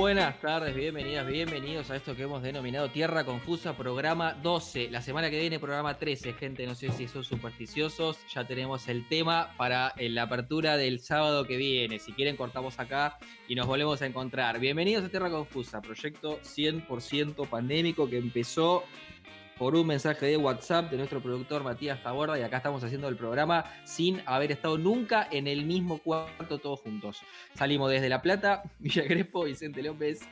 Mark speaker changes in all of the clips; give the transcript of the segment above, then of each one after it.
Speaker 1: Buenas tardes, bienvenidas, bienvenidos a esto que hemos denominado Tierra Confusa, programa 12. La semana que viene, programa 13, gente. No sé si son supersticiosos. Ya tenemos el tema para la apertura del sábado que viene. Si quieren, cortamos acá y nos volvemos a encontrar. Bienvenidos a Tierra Confusa, proyecto 100% pandémico que empezó por un mensaje de WhatsApp de nuestro productor Matías Taborda y acá estamos haciendo el programa sin haber estado nunca en el mismo cuarto todos juntos. Salimos desde La Plata, Villa Crespo, Vicente López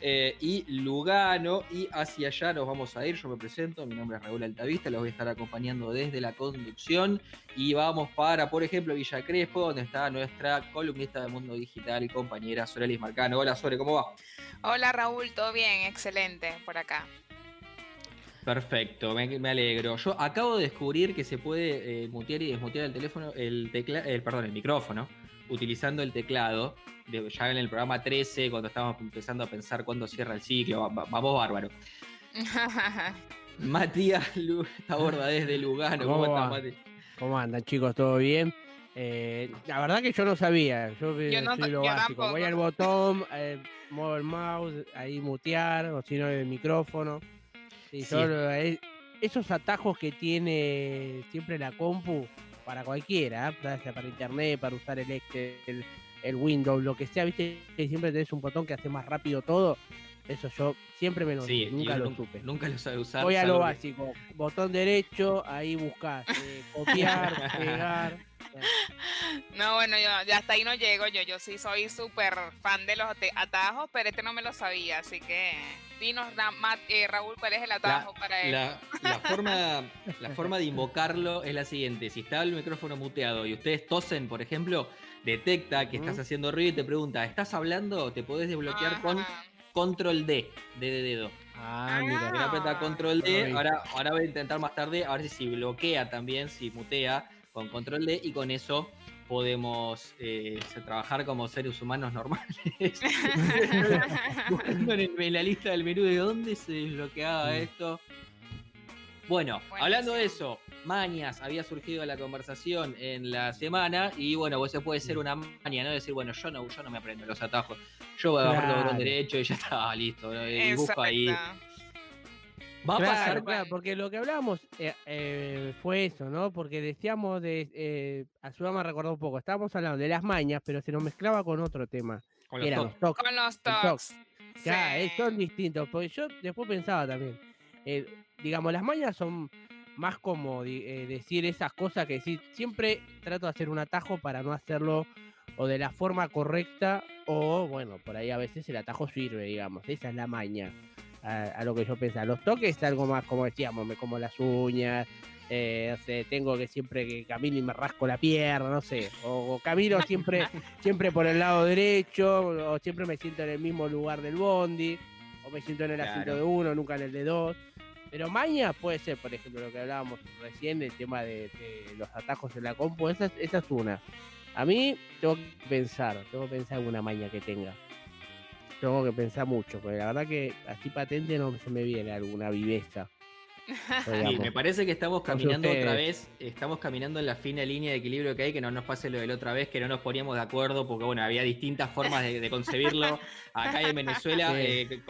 Speaker 1: eh, y Lugano y hacia allá nos vamos a ir. Yo me presento, mi nombre es Raúl Altavista, los voy a estar acompañando desde la conducción y vamos para, por ejemplo, Villa Crespo, donde está nuestra columnista de Mundo Digital y compañera Sorelis Marcano. Hola Sore, ¿cómo va?
Speaker 2: Hola Raúl, todo bien, excelente por acá.
Speaker 1: Perfecto, me, alegro. Yo acabo de descubrir que se puede eh, mutear y desmutear el teléfono, el tecla, el, perdón, el micrófono, utilizando el teclado. De, ya en el programa 13, cuando estábamos empezando a pensar cuándo cierra el ciclo, vamos bárbaro. Matías Lu, está borda desde Lugano.
Speaker 3: ¿Cómo, ¿Cómo, ¿Cómo andan, chicos? ¿Todo bien? Eh, la verdad que yo no sabía. Yo, yo no, soy lo básico. Voy al botón, eh, muevo el mouse, ahí mutear, o si no, el micrófono esos atajos que tiene siempre la compu para cualquiera, ¿eh? para internet, para usar el Excel, el, Windows, lo que sea, viste que siempre tenés un botón que hace más rápido todo. Eso yo siempre me lo sí, nunca lo supe.
Speaker 1: Nunca lo sabe usar.
Speaker 3: Voy a lo básico. Botón derecho, ahí buscás. Eh, copiar, pegar.
Speaker 2: No, bueno, yo ya hasta ahí no llego yo. Yo sí soy súper fan de los atajos, pero este no me lo sabía, así que dinos, eh, Raúl, cuál es el atajo para él.
Speaker 1: La, forma, la forma de invocarlo es la siguiente: si está el micrófono muteado y ustedes tosen, por ejemplo, detecta que estás haciendo ruido y te pregunta, ¿estás hablando? Te podés desbloquear con control D, D de dedo. Ah, mira. Mira, aprieta control D. Ahora, ahora voy a intentar más tarde a ver si bloquea también, si mutea con control D y con eso podemos eh, trabajar como seres humanos normales. Buscando en, la lista del menú de dónde se desbloqueaba mm. esto. Bueno, hablando de eso, mañas había surgido la conversación en la semana y bueno, pues se puede ser una maña, ¿no? Decir, bueno, yo no, yo no me aprendo los atajos, yo voy a agarrar claro. derecho y ya está listo, y busco ahí
Speaker 3: Va a pasar, claro, porque lo que hablábamos eh, eh, fue eso, ¿no? Porque decíamos de. Eh, Ayúdame a recordar un poco. Estábamos hablando de las mañas, pero se nos mezclaba con otro tema.
Speaker 2: Con los, tocs. Con los tocs.
Speaker 3: Ya, son distintos. Porque yo después pensaba también. digamos, las mañas son más como decir esas cosas que sí, siempre trato de hacer un atajo para no hacerlo o de la forma correcta o, bueno, por ahí a veces el atajo sirve, digamos. Esa es la maña a, lo que yo pensaba. Los toques es algo más, como decíamos, me como las uñas, eh, tengo que siempre que camino y me rasco la pierna, no sé, o, camino siempre, siempre por el lado derecho, o siempre me siento en el mismo lugar del bondi, o me siento en el asiento de uno, nunca en el de dos. Pero maña puede ser, por ejemplo, lo que hablábamos recién, el tema de, los atajos en la compu, esa, esa es una. A mí tengo que pensar, tengo que pensar alguna maña que tenga tengo que pensar mucho, porque la verdad que así patente no se me viene alguna viveza.
Speaker 1: Me parece que estamos caminando otra vez, estamos caminando en la fina línea de equilibrio que hay, que no nos pase lo de la otra vez, que no nos poníamos de acuerdo, porque bueno, había distintas formas de, concebirlo. Acá en Venezuela, eh,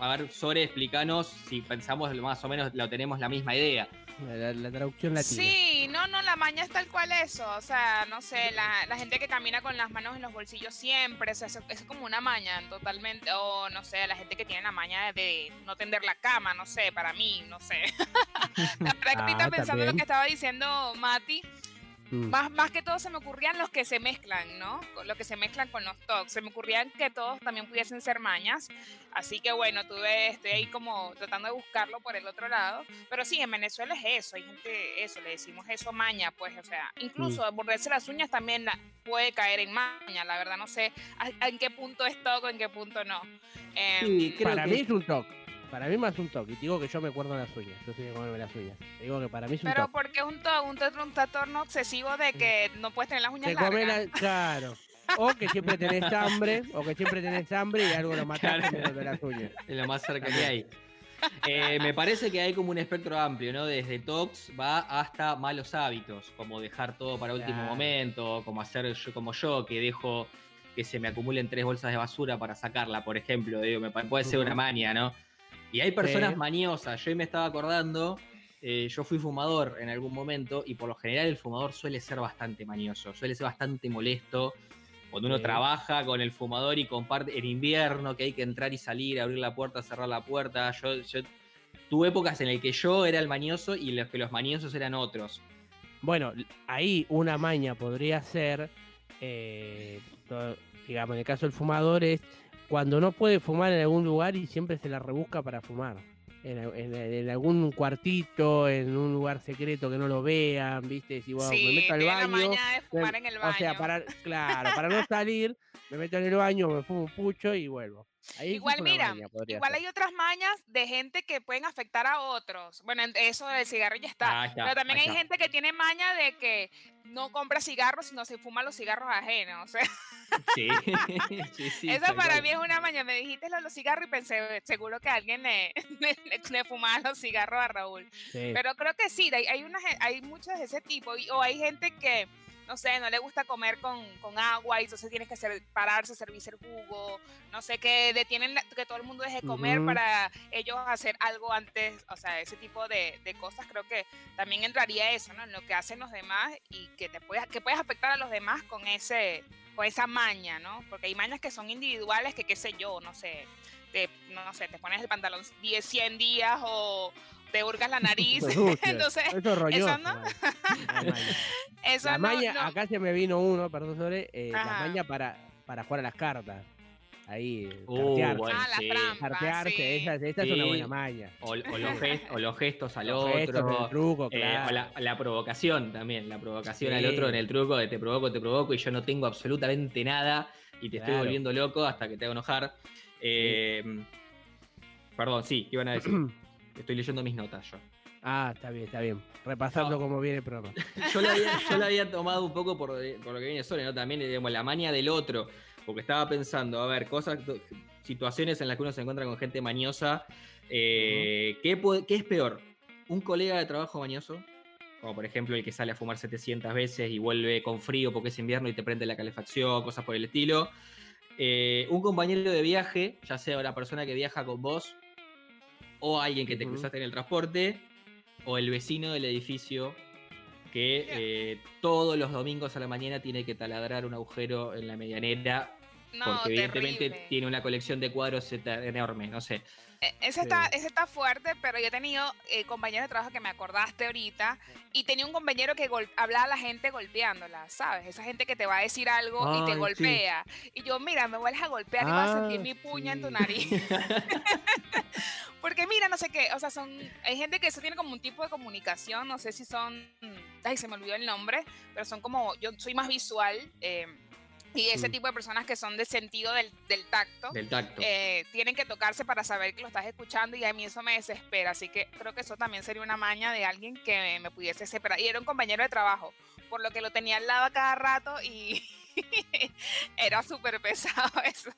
Speaker 1: a ver, Sore, explícanos si pensamos más o menos lo tenemos la misma idea.
Speaker 3: La, traducción latina.
Speaker 2: Sí, no, no, la maña es tal cual eso. O sea, no sé, la, gente que camina con las manos en los bolsillos siempre, es, es, como una maña totalmente. O no sé, la gente que tiene la maña de no tender la cama, no sé, para mí, no sé. la verdad ah, pensando en lo que estaba diciendo Mati, Mm. Más, más que todo se me ocurrían los que se mezclan, ¿no? Los que se mezclan con los tocs. Se me ocurrían que todos también pudiesen ser mañas. Así que bueno, tuve, estoy ahí como tratando de buscarlo por el otro lado. Pero sí, en Venezuela es eso. Hay gente, eso, le decimos eso maña, pues, o sea, incluso mm. borrarse las uñas también puede caer en maña. La verdad no sé en qué punto es toc o en qué punto no.
Speaker 3: sí, em, para mí es un toc. Para mí más un toque. Y digo que yo me acuerdo las uñas. Yo soy de comerme las uñas. Te digo que para mí es un
Speaker 2: Pero porque es un toque, un, un trastorno obsesivo de que no puedes tener las uñas largas.
Speaker 3: claro. O que siempre tenés hambre, o que siempre tenés hambre y algo lo mataste claro. de las uñas.
Speaker 1: Es lo más cerca que hay. Eh, me parece que hay como un espectro amplio, ¿no? Desde tox va hasta malos hábitos, como dejar todo para último momento, como hacer yo, como yo, que dejo que se me acumulen tres bolsas de basura para sacarla, por ejemplo. Digo, me, puede ser una mania, ¿no? Y hay personas maniosas. Yo me estaba acordando, eh, yo fui fumador en algún momento y por lo general el fumador suele ser bastante manioso, suele ser bastante molesto. Cuando uno trabaja con el fumador y comparte en invierno, que hay que entrar y salir, abrir la puerta, cerrar la puerta. Yo, yo tuve épocas en las que yo era el manioso y los que los maniosos eran otros.
Speaker 3: Bueno, ahí una maña podría ser, eh, digamos, en el caso del fumador es cuando no puede fumar en algún lugar y siempre se la rebusca para fumar. En, algún cuartito, en un lugar secreto que no lo vean, ¿viste?
Speaker 2: Si bueno, me meto al baño. fumar en el baño.
Speaker 3: O sea, para, claro, para no salir, me meto en el baño, me fumo un pucho y vuelvo
Speaker 2: igual, mira, igual hay otras mañas de gente que pueden afectar a otros. Bueno, eso del cigarro ya está. pero también hay gente que tiene maña de que no compra cigarros, sino se fuma los cigarros ajenos.
Speaker 1: sí, sí, sí.
Speaker 2: Eso para mí es una maña. Me dijiste los cigarros y pensé, seguro que alguien le, le, fumaba los cigarros a Raúl. Pero creo que sí, hay, hay, hay muchas de ese tipo. o hay gente que no sé, no le gusta comer con, agua y entonces tienes que hacer, pararse, servirse el jugo, no sé, que detienen que todo el mundo deje comer para ellos hacer algo antes, o sea, ese tipo de, cosas creo que también entraría eso, ¿no? En lo que hacen los demás y que te puedes, que puedes afectar a los demás con ese, con esa maña, ¿no? Porque hay mañas que son individuales que qué sé yo, no sé, te, no, sé, te pones el pantalón 10, 100 días o te hurgas la nariz. Entonces,
Speaker 3: eso, es eso no. eso la maña, acá se me vino uno, perdón, sobre eh, la maña para, para jugar a las cartas. Ahí,
Speaker 1: uh, bueno,
Speaker 2: ah,
Speaker 1: sí.
Speaker 3: Cartearse, esa, esa es una buena maña.
Speaker 1: O, los, gestos, o los gestos al otro. el
Speaker 3: truco, eh,
Speaker 1: o la, provocación también, la provocación al otro en el truco de te provoco, te provoco y yo no tengo absolutamente nada y te estoy volviendo loco hasta que te hago enojar. Eh, perdón, sí, ¿qué iban a decir? Estoy leyendo mis notas yo.
Speaker 3: Ah, está bien, está bien. Repasando cómo viene el programa.
Speaker 1: yo, la había, tomado un poco por, por, lo que viene Sole, ¿no? También, digamos, la manía del otro. Porque estaba pensando, a ver, cosas, situaciones en las que uno se encuentra con gente mañosa. Eh, ¿qué, ¿Qué es peor? ¿Un colega de trabajo mañoso? Como por ejemplo el que sale a fumar 700 veces y vuelve con frío porque es invierno y te prende la calefacción, cosas por el estilo. Eh, un compañero de viaje, ya sea una persona que viaja con vos o alguien que te cruzaste en el transporte, o el vecino del edificio que eh, todos los domingos a la mañana tiene que taladrar un agujero en la medianera. Porque evidentemente tiene una colección de cuadros enorme, no sé.
Speaker 2: E, ese está, ese está fuerte, pero yo he tenido eh, compañeros de trabajo que me acordaste ahorita y tenía un compañero que hablaba a la gente golpeándola, ¿sabes? Esa gente que te va a decir algo y te golpea. Y yo, mira, me vuelves a golpear y vas a sentir ah, mi puña en tu nariz. Porque mira, no sé qué, o sea, son, hay gente que eso tiene como un tipo de comunicación, no sé si son, ay, se me olvidó el nombre, pero son como, yo soy más visual. Eh, y ese mm. tipo de personas que son de sentido del, del tacto,
Speaker 1: del tacto.
Speaker 2: Eh, tienen que tocarse para saber que lo estás escuchando y a mí eso me desespera. Así que creo que eso también sería una maña de alguien que me pudiese separar. Y era un compañero de trabajo, por lo que lo tenía al lado a cada rato y era súper pesado eso.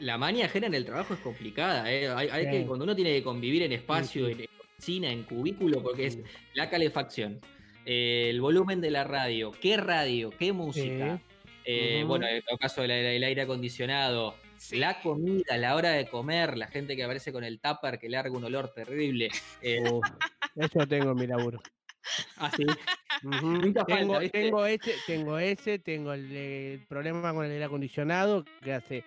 Speaker 1: La maña ajena en el trabajo es complicada. ¿eh? Hay, que, cuando uno tiene que convivir en espacio, en oficina, en cubículo, porque es la calefacción, el volumen de la radio, qué radio, qué música. Eh, bueno, en el caso del aire acondicionado, la comida, la hora de comer, la gente que aparece con el tupper que larga un olor terrible.
Speaker 3: Eh, eso tengo en mi laburo.
Speaker 1: Ah, sí.
Speaker 3: tengo, tengo, ese, tengo ese, tengo el, problema con el aire acondicionado que hace,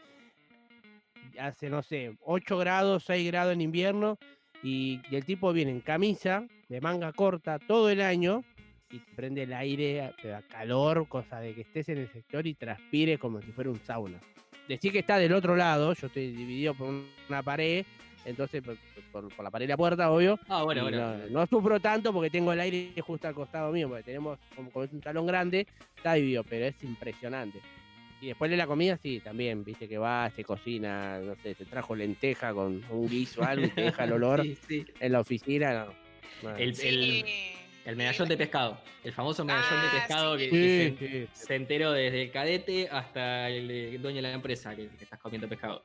Speaker 3: hace, no sé, 8 grados, 6 grados en invierno y, y el tipo viene en camisa, de manga corta todo el año y te prende el aire, te da calor, cosa de que estés en el sector y transpires como si fuera un sauna. Decir que está del otro lado, yo estoy dividido por una pared, entonces por, la pared de la puerta, obvio.
Speaker 1: Ah, bueno, bueno.
Speaker 3: No, sufro tanto porque tengo el aire justo al costado mío, porque tenemos, como, es un salón grande, está dividido, pero es impresionante. Y después de la comida, sí, también, viste que va, se cocina, no sé, se trajo lenteja con un guiso o algo y te deja el olor en la oficina.
Speaker 1: No. El, el medallón de pescado. El famoso medallón de ah, pescado que, se, enteró desde el cadete hasta el dueño de la empresa que, estás comiendo pescado.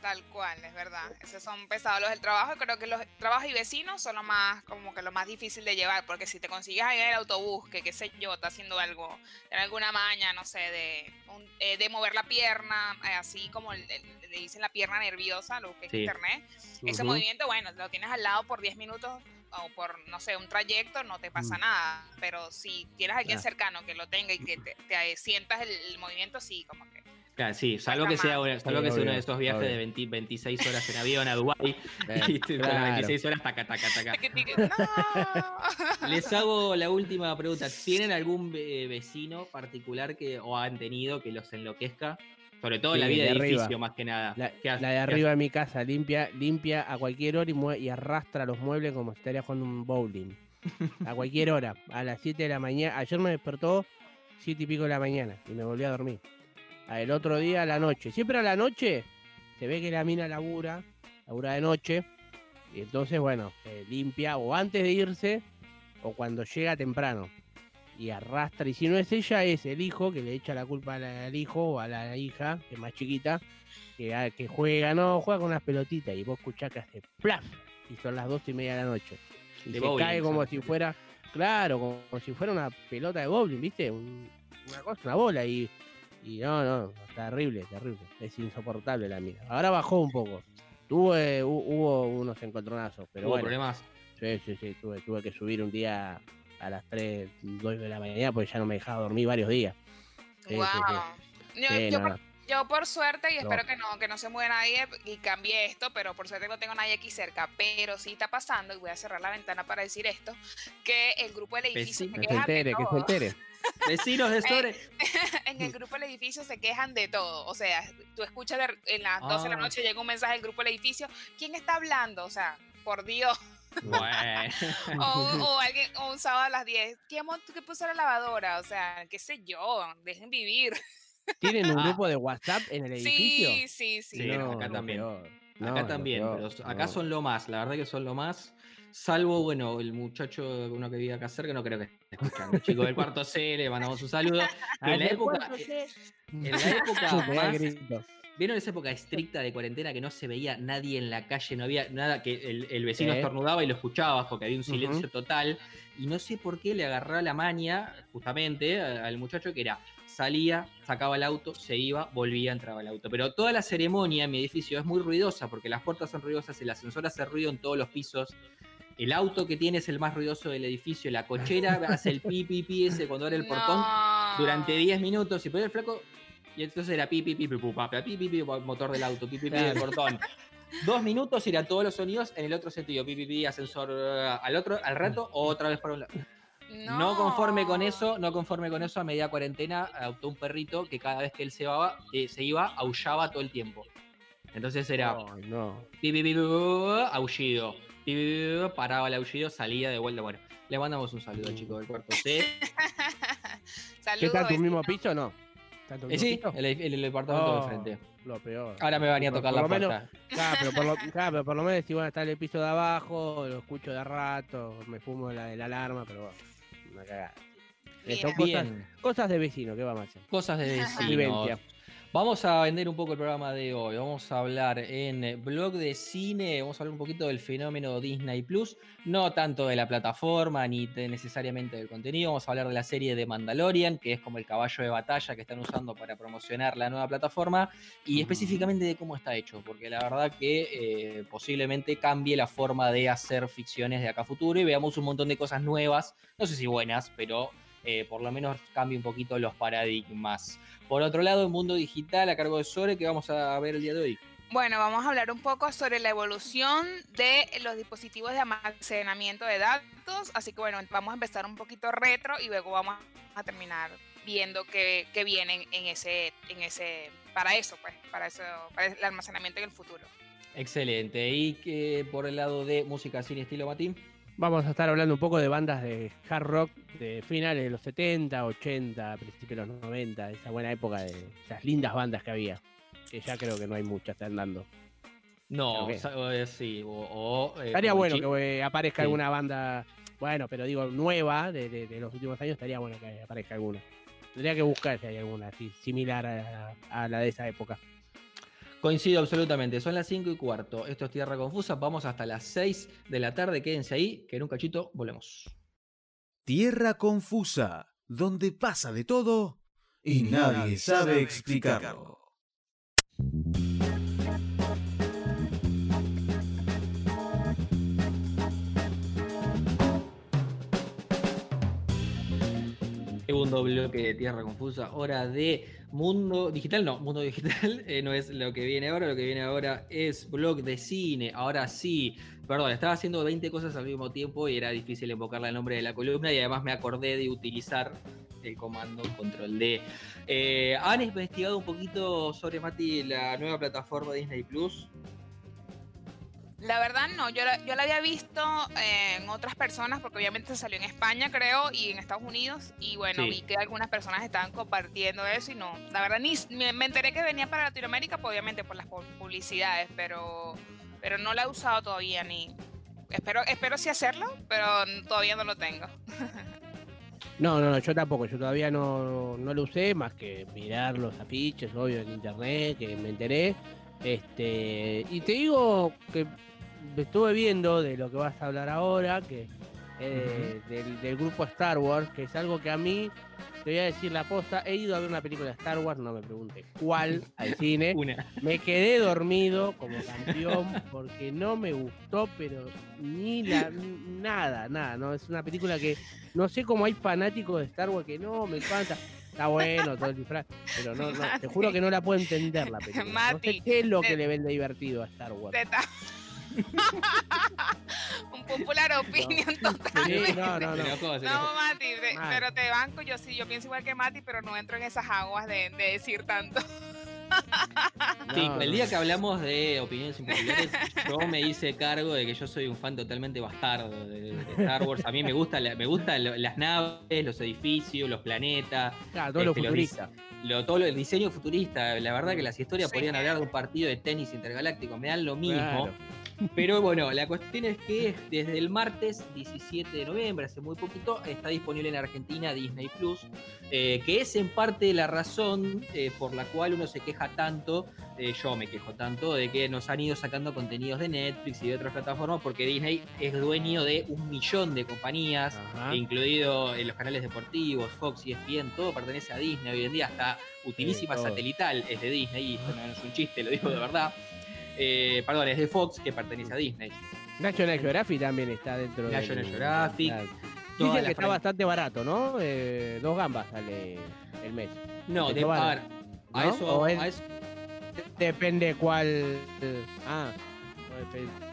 Speaker 2: Tal cual, es verdad. Esos son pesados los del trabajo. Creo que los trabajos y vecinos son lo más, como que lo más difícil de llevar, porque si te consigues ahí en el autobús, que qué sé yo, está haciendo algo, en alguna maña, no sé, de, eh, de mover la pierna, eh, así como le dicen la pierna nerviosa, lo que es internet, ese movimiento, bueno, lo tienes al lado por 10 minutos o por, no sé, un trayecto, no te pasa mm. nada. Pero si tienes a alguien cercano que lo tenga y que te, te sientas el movimiento, sí, como que
Speaker 1: sí, salvo que sea, salvo que sea uno de esos viajes de 26 horas en avión a Dubái y claro. 26 horas taca, taca, taca. Les hago la última pregunta. ¿Tienen algún vecino particular que o han tenido que los enloquezca? Sobre todo la vida de, edificio, más que nada.
Speaker 3: La, de arriba de mi casa, limpia, limpia a cualquier hora y, y arrastra los muebles como si estaría jugando un bowling. A cualquier hora, a las 7 de la mañana. Ayer me despertó 7 y pico de la mañana y me volví a dormir el otro día a la noche. Siempre a la noche se ve que la mina labura, labura de noche, y entonces, bueno, limpia o antes de irse o cuando llega temprano. Y arrastra, y si no es ella, es el hijo que le echa la culpa al, hijo o a la hija, que es más chiquita, que, ah, que juega, no, juega con unas pelotitas y vos escuchás que hace plaf, y son las dos y media de la noche. Y se cae como si fuera, claro, como, si fuera una pelota de bowling, ¿viste? una cosa, una bola, y y no, no, terrible, terrible. Es insoportable la mía. Ahora bajó un poco. Tuve, eh, hubo unos encontronazos, pero
Speaker 1: ¿Hubo
Speaker 3: bueno.
Speaker 1: problemas?
Speaker 3: Sí, sí, sí. Tuve, tuve que subir un día a las 3, 2 de la mañana porque ya no me dejaba dormir varios días.
Speaker 2: wow. yo, por, suerte, y espero que no, que no se mueva nadie y cambie esto, pero por suerte no tengo nadie aquí cerca. Pero sí está pasando, y voy a cerrar la ventana para decir esto, que el grupo del edificio
Speaker 3: se que se entere, que se entere.
Speaker 1: Vecinos de eh, Store.
Speaker 2: en el grupo del edificio se quejan de todo. O sea, tú escuchas en las 12 de la ah. noche llega un mensaje del grupo del edificio. ¿Quién está hablando? O sea, por Dios. o, alguien, o un sábado a las 10. ¿Quién que puso la lavadora? O sea, qué sé yo. Dejen vivir.
Speaker 3: ¿Tienen un ah. grupo de WhatsApp en el edificio?
Speaker 2: Sí, sí, sí.
Speaker 1: acá también. acá también, pero acá son lo más, la verdad que son lo más. Salvo, bueno, el muchacho, uno que vive acá cerca, no creo que esté escuchando. El chico del cuarto C, le mandamos un saludo. en la época. En la época ¿Vieron esa época estricta de cuarentena que no se veía nadie en la calle? No había nada, que el, vecino estornudaba y lo escuchabas porque había un silencio total. Y no sé por qué le agarraba la maña, justamente, al muchacho que era salía, sacaba el auto, se iba, volvía, entraba el auto. Pero toda la ceremonia en mi edificio es muy ruidosa porque las puertas son ruidosas, el ascensor hace ruido en todos los pisos, el auto que tiene es el más ruidoso del edificio, la cochera hace el pi, pi, pi ese cuando abre el portón durante 10 minutos y pone el flaco y entonces era pi, pi, pi, pi, pi, pi, pi, motor del auto, pi, pi, pi, del portón. Dos minutos y eran todos los sonidos en el otro sentido, pi, pi, pi, ascensor al otro, al rato, otra vez para un lado. No. conforme con eso, no conforme con eso, a media cuarentena adoptó un perrito que cada vez que él se iba, eh, se iba aullaba todo el tiempo. Entonces era
Speaker 3: no.
Speaker 1: pi, pi, pi, aullido paraba el aullido, salía de vuelta. Bueno, le mandamos un saludo, chicos del cuarto C.
Speaker 3: ¿Qué está tu mismo piso o no?
Speaker 1: Eh, sí, el, el, departamento de oh, frente.
Speaker 3: Lo peor.
Speaker 1: Ahora me venía a tocar la puerta.
Speaker 3: claro, pero por lo, claro, pero por lo menos si bueno, está en el piso de abajo, lo escucho de rato, me fumo la, la alarma, pero bueno, una cagada. Son cosas, cosas, de vecino, ¿qué vamos a hacer?
Speaker 1: Cosas de vecino. Vamos a vender un poco el programa de hoy. Vamos a hablar en blog de cine, vamos a hablar un poquito del fenómeno Disney Plus, no tanto de la plataforma ni necesariamente del contenido. Vamos a hablar de la serie de Mandalorian, que es como el caballo de batalla que están usando para promocionar la nueva plataforma y específicamente de cómo está hecho, porque la verdad que eh, posiblemente cambie la forma de hacer ficciones de acá a futuro y veamos un montón de cosas nuevas, no sé si buenas, pero eh, por lo menos cambie un poquito los paradigmas. Por otro lado, el mundo digital a cargo de Sore, que vamos a ver el día de hoy.
Speaker 2: Bueno, vamos a hablar un poco sobre la evolución de los dispositivos de almacenamiento de datos. Así que bueno, vamos a empezar un poquito retro y luego vamos a terminar viendo qué, qué viene en ese, en ese, para eso, pues, para eso, para el almacenamiento en el futuro.
Speaker 1: Excelente. Y que por el lado de música sin estilo, Matín.
Speaker 3: Vamos a estar hablando un poco de bandas de hard rock de finales de los 70, 80, principios de los 90, esa buena época de esas lindas bandas que había. Que ya creo que no hay muchas, están dando.
Speaker 1: No, sí, o,
Speaker 3: eh, estaría bueno que aparezca alguna banda, bueno, pero digo, nueva de, los últimos años, estaría bueno que aparezca alguna. Tendría que buscar si hay alguna así, similar a, la de esa época.
Speaker 1: Coincido absolutamente, son las 5 y cuarto. Esto es Tierra Confusa, vamos hasta las 6 de la tarde, quédense ahí, que en un cachito volvemos.
Speaker 4: Tierra Confusa, donde pasa de todo y nadie sabe explicarlo.
Speaker 1: Segundo bloque de Tierra Confusa, hora de Mundo Digital, no, Mundo Digital eh, no es lo que viene ahora, lo que viene ahora es blog de cine, ahora sí, perdón, estaba haciendo 20 cosas al mismo tiempo y era difícil invocar el nombre de la columna y además me acordé de utilizar el comando control D. Eh, ¿Han investigado un poquito sobre Mati la nueva plataforma Disney Plus?
Speaker 2: La verdad no, yo la, yo la había visto en otras personas, porque obviamente salió en España, creo, y en Estados Unidos, y bueno,
Speaker 1: Sí.
Speaker 2: vi que algunas personas estaban compartiendo eso y no, la verdad ni me, enteré que venía para Latinoamérica, pues, obviamente por las pu- publicidades, pero, pero no la he usado todavía ni... Espero, espero sí hacerlo, pero todavía no lo tengo.
Speaker 3: No, no, no, yo tampoco, yo todavía no, no lo usé más que mirar los afiches, obvio, en internet, que me enteré. Este, y te digo que estuve viendo de lo que vas a hablar ahora, que eh, del, del grupo Star Wars, que es algo que a mí, te voy a decir la posta, he ido a ver una película de Star Wars, no me preguntes cuál, al cine.
Speaker 1: Una.
Speaker 3: Me quedé dormido como campeón porque no me gustó, pero ni la nada, nada, no es una película que no sé cómo hay fanáticos de Star Wars que no me encanta. Está bueno todo el disfraz, pero no, no, te juro que no la puedo entender la película. no
Speaker 2: Mati,
Speaker 3: sé qué es lo
Speaker 2: te-
Speaker 3: que le vende divertido a Star Wars.
Speaker 2: Te Un popular opinion total.
Speaker 3: Sí, no, no, no.
Speaker 2: No. Mati, de- pero te banco, yo sí, yo pienso igual que Mati, pero no entro en esas aguas de, de decir tanto.
Speaker 1: Sí,
Speaker 3: No,
Speaker 1: el
Speaker 3: no.
Speaker 1: día que hablamos de opiniones impopulares, yo me hice cargo de que yo soy un fan totalmente bastardo de, de Star Wars. A mí me gusta, la- me gustan las naves, los edificios, los planetas,
Speaker 3: Claro, todo lo
Speaker 1: este,
Speaker 3: futurista.
Speaker 1: lo, todo lo- el diseño futurista. La verdad que las historias
Speaker 2: Sí.
Speaker 1: podrían hablar de un partido de tenis intergaláctico, me dan lo mismo.
Speaker 3: Claro.
Speaker 1: Pero bueno, la cuestión es que desde el martes 17 de noviembre, hace muy poquito, está disponible en Argentina Disney Plus, eh, que es en parte la razón eh, por la cual uno se queja tanto, eh, yo me quejo tanto, de que nos han ido sacando contenidos de Netflix y de otras plataformas, porque Disney es dueño de un millón de compañías,
Speaker 3: Ajá.
Speaker 1: incluido en los canales deportivos, Fox y ESPN, todo pertenece a Disney hoy en día, hasta Utilísima. Satelital es de Disney, y esto no es un chiste, lo digo de verdad. Eh, perdón, es de Fox que pertenece a Disney.
Speaker 3: National Geographic también está dentro de.
Speaker 1: National Geographic,
Speaker 3: Dicen que está bastante barato, ¿no? Eh, dos gambas sale el mes.
Speaker 1: No, de, a ver, a
Speaker 3: ¿no?
Speaker 1: eso,
Speaker 3: es-
Speaker 1: a eso-
Speaker 3: Depende cuál. Ah,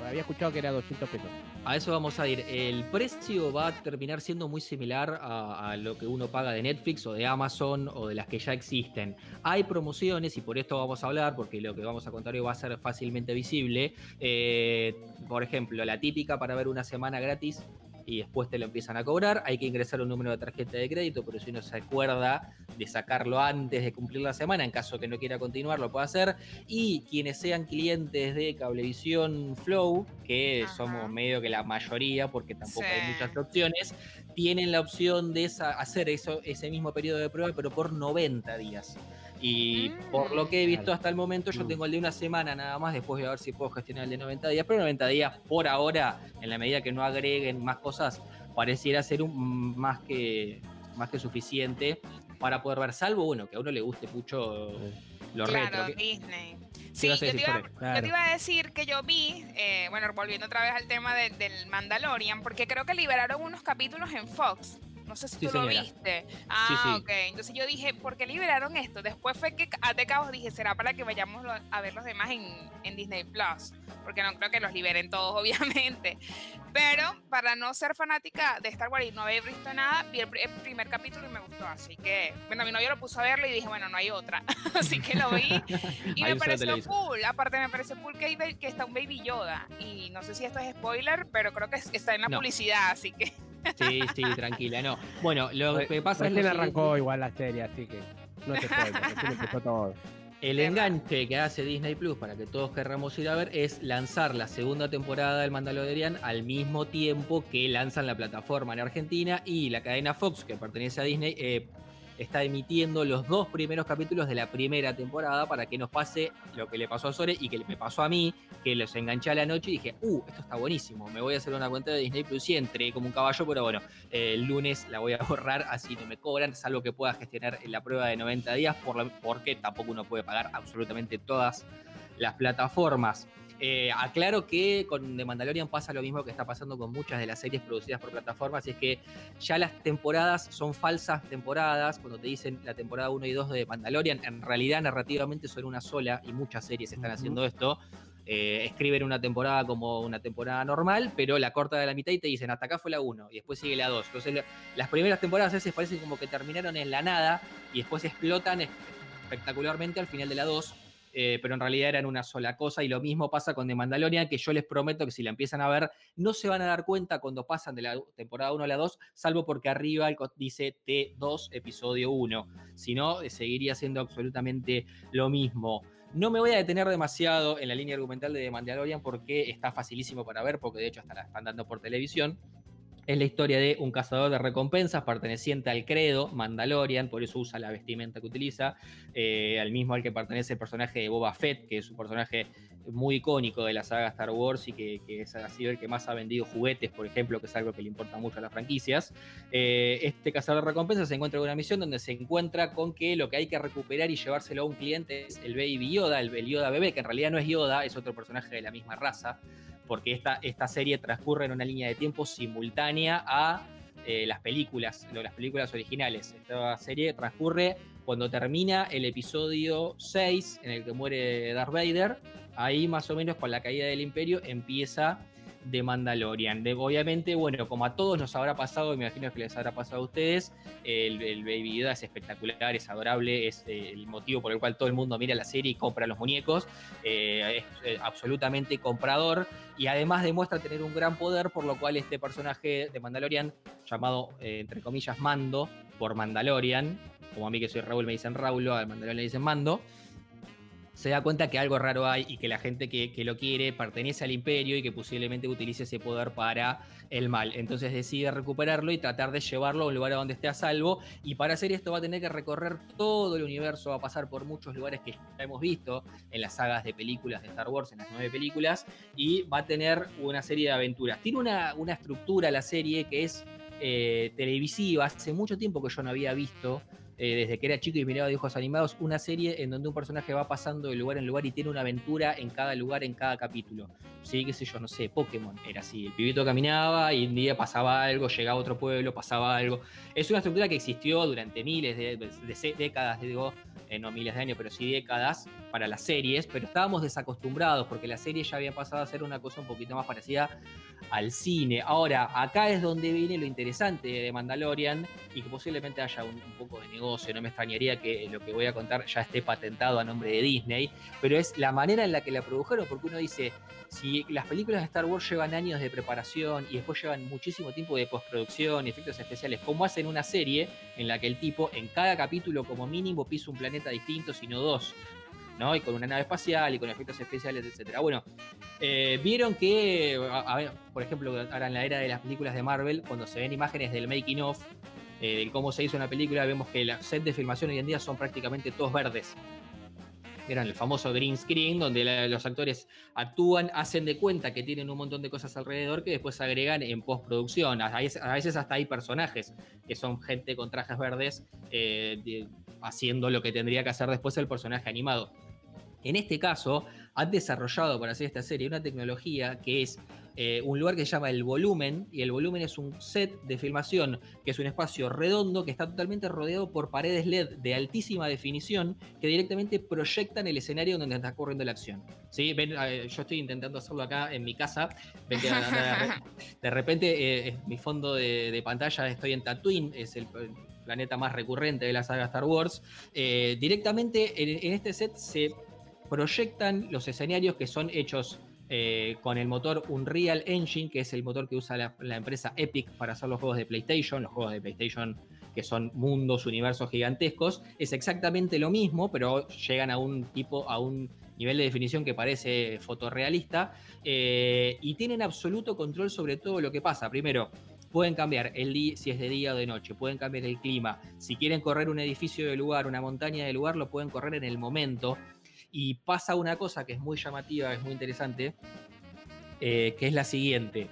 Speaker 3: había escuchado que era 200 pesos.
Speaker 1: A eso vamos a ir. El precio va a terminar siendo muy similar a, lo que uno paga de Netflix o de Amazon o de las que ya existen. Hay promociones y por esto vamos a hablar, porque lo que vamos a contar hoy va a ser fácilmente visible. Eh, por ejemplo, la típica para ver una semana gratis y después te lo empiezan a cobrar. Hay que ingresar un número de tarjeta de crédito, pero si uno se acuerda de sacarlo antes de cumplir la semana, en caso que no quiera continuar, lo puede hacer. Y quienes sean clientes de Cablevisión Flow, que
Speaker 2: Ajá.
Speaker 1: somos medio que la mayoría, porque tampoco hay muchas opciones, tienen la opción de esa- hacer eso, ese mismo periodo de prueba, pero por 90 días. Y por lo que he visto
Speaker 3: Claro.
Speaker 1: hasta el momento, yo
Speaker 3: Mm.
Speaker 1: tengo el de una semana nada más, después voy a ver si puedo gestionar el de 90 días, pero 90 días por ahora, en la medida que no agreguen más cosas, pareciera ser un, más, que, más que suficiente para poder ver, salvo, bueno, que a uno le guste mucho lo
Speaker 2: claro,
Speaker 1: retro.
Speaker 2: Disney.
Speaker 1: ¿Qué
Speaker 2: Sí, yo te, iba,
Speaker 1: Jorge?
Speaker 2: yo
Speaker 3: Claro.
Speaker 2: te iba a decir que yo vi, eh, bueno, volviendo otra vez al tema de- del Mandalorian, porque creo que liberaron unos capítulos en Fox. No sé si
Speaker 1: Sí,
Speaker 2: tú lo viste. Ah,
Speaker 1: Sí, sí.
Speaker 2: ok. Entonces yo dije, ¿por qué liberaron esto? Después fue que a de cabos dije, será para que vayamos a ver los demás en, en Disney Plus. Porque no creo que los liberen todos, obviamente. Pero para no ser fanática de Star Wars y no haber visto nada, vi el, pri- el primer capítulo y me gustó. Así que, bueno, mi novio lo puso a verlo y dije, bueno, no hay otra. así que lo vi. Y me pareció cool. Aparte, me pareció cool que, hay que está un Baby Yoda. Y no sé si esto es spoiler, pero creo que es- está en la
Speaker 1: No.
Speaker 2: publicidad. Así que.
Speaker 1: Sí, sí, tranquila, no. Bueno, lo que pasa es lo
Speaker 3: arrancó igual la serie, así que no te spoiler, todo.
Speaker 1: El enganche que hace Disney Plus para que todos querramos ir a ver es lanzar la segunda temporada del Mandalorian al mismo tiempo que lanzan la plataforma en Argentina y la cadena Fox, que pertenece a Disney, eh, está emitiendo los dos primeros capítulos de la primera temporada para que nos pase lo que le pasó a Sore y que me pasó a mí, que los enganché a la noche y dije, uh, esto está buenísimo, me voy a hacer una cuenta de Disney Plus y entré como un caballo, pero bueno, el lunes la voy a borrar, así no me cobran, salvo que pueda gestionar la prueba de 90 días, por porque tampoco uno puede pagar absolutamente todas las plataformas. Eh, aclaro que con The Mandalorian pasa lo mismo que está pasando con muchas de las series producidas por plataformas, y es que ya las temporadas son falsas temporadas, cuando te dicen la temporada 1 y 2 de Mandalorian, en realidad narrativamente son una sola y muchas series están haciendo esto. Eh, escriben una temporada como una temporada normal, pero la corta de la mitad y te dicen hasta acá fue la 1 y después sigue la 2. Entonces las primeras temporadas a veces parecen como que terminaron en la nada y después explotan espectacularmente al final de la 2 eh, pero en realidad eran una sola cosa. Y lo mismo pasa con The Mandalorian, que yo les prometo que si la empiezan a ver, no se van a dar cuenta cuando pasan de la temporada 1 a la 2, salvo porque arriba dice T2, episodio 1. Si no, eh, seguiría siendo absolutamente lo mismo. No me voy a detener demasiado en la línea argumental de The Mandalorian porque está facilísimo para ver, porque de hecho hasta la están dando por televisión. Es la historia de un cazador de recompensas perteneciente al credo Mandalorian, por eso usa la vestimenta que utiliza, eh, al mismo al que pertenece el personaje de Boba Fett, que es un personaje muy icónico de la saga Star Wars y que, es, ha sido el que más ha vendido juguetes, por ejemplo, que es algo que le importa mucho a las franquicias. Eh, este cazador de recompensas se encuentra en una misión donde se encuentra con que lo que hay que recuperar y llevárselo a un cliente es el Baby Yoda, el Yoda bebé, que en realidad no es Yoda, es otro personaje de la misma raza porque esta, esta serie transcurre en una línea de tiempo simultánea a eh, las películas, las películas originales. Esta serie transcurre cuando termina el episodio 6, en el que muere Darth Vader. Ahí más o menos con la caída del imperio empieza de Mandalorian. obviamente, bueno, como a todos nos habrá pasado, me imagino que les habrá pasado a ustedes, el, Baby Yoda es espectacular, es adorable, es eh, el motivo por el cual todo el mundo mira la serie y compra los muñecos, eh, es eh, absolutamente comprador y además demuestra tener un gran poder, por lo cual este personaje de Mandalorian, llamado entre comillas Mando, por Mandalorian, como a mí que soy Raúl me dicen Raúl, al Mandalorian le dicen Mando, se da cuenta que algo raro hay y que la gente que, lo quiere pertenece al imperio y que posiblemente utilice ese poder para el mal. Entonces decide recuperarlo y tratar de llevarlo a un lugar donde esté a salvo. Y para hacer esto va a tener que recorrer todo el universo, va a pasar por muchos lugares que ya hemos visto en las sagas de películas de Star Wars, en las nueve películas, y va a tener una serie de aventuras. Tiene una, una estructura la serie que es eh, televisiva, hace mucho tiempo que yo no había visto eh, desde que era chico y miraba dibujos animados, una serie en donde un personaje va pasando de lugar en lugar y tiene una aventura en cada lugar, en cada capítulo. Sí, qué sé yo, no sé, Pokémon era así. El pibito caminaba y un día pasaba algo, llegaba a otro pueblo, pasaba algo. Es una estructura que existió durante miles de, décadas, digo, eh, no miles de años, pero sí décadas para las series, pero estábamos desacostumbrados porque la serie ya había pasado a ser una cosa un poquito más parecida al cine. Ahora, acá es donde viene lo interesante de Mandalorian y que posiblemente haya un, poco de negocio, no me extrañaría que lo que voy a contar ya esté patentado a nombre de Disney, pero es la manera en la que la produjeron, porque uno dice, si las películas de Star Wars llevan años de preparación y después llevan muchísimo tiempo de postproducción y efectos especiales, ¿cómo hacen una serie en la que el tipo en cada capítulo como mínimo pisa un planeta distinto, sino dos? ¿no? Y con una nave espacial y con efectos especiales, etcétera. Bueno, eh, vieron que, por ejemplo, ahora en la era de las películas de Marvel, cuando se ven imágenes del making of, eh, cómo se hizo una película, vemos que los set de filmación hoy en día son prácticamente todos verdes eran el famoso green screen, donde los actores actúan, hacen de cuenta que tienen un montón de cosas alrededor que después agregan en postproducción. A veces, hasta hay personajes que son gente con trajes verdes eh, haciendo lo que tendría que hacer después el personaje animado. En este caso, han desarrollado para hacer esta serie una tecnología que es eh, un lugar que se llama el volumen, y el volumen es un set de filmación que es un espacio redondo que está totalmente rodeado por paredes LED de altísima definición que directamente proyectan el escenario donde está ocurriendo la acción. ¿Sí? Ven, eh, yo estoy intentando hacerlo acá en mi casa, ven que de repente eh, mi fondo de, pantalla estoy en Tatooine, es el planeta más recurrente de la saga Star Wars. directamente en este set se proyectan los escenarios que son hechos eh, con el motor Unreal Engine, que es el motor que usa la, empresa Epic para hacer los juegos de PlayStation, los juegos de PlayStation que son mundos, universos gigantescos, es exactamente lo mismo, pero llegan a un tipo, a un nivel de definición que parece fotorrealista, eh, y tienen absoluto control sobre todo lo que pasa. Primero, pueden cambiar el día, si es de día o de noche, pueden cambiar el clima. Si quieren correr un edificio de lugar, una montaña de lugar, lo pueden correr en el momento. Y pasa una cosa que es muy llamativa, es muy interesante, eh, que es la siguiente.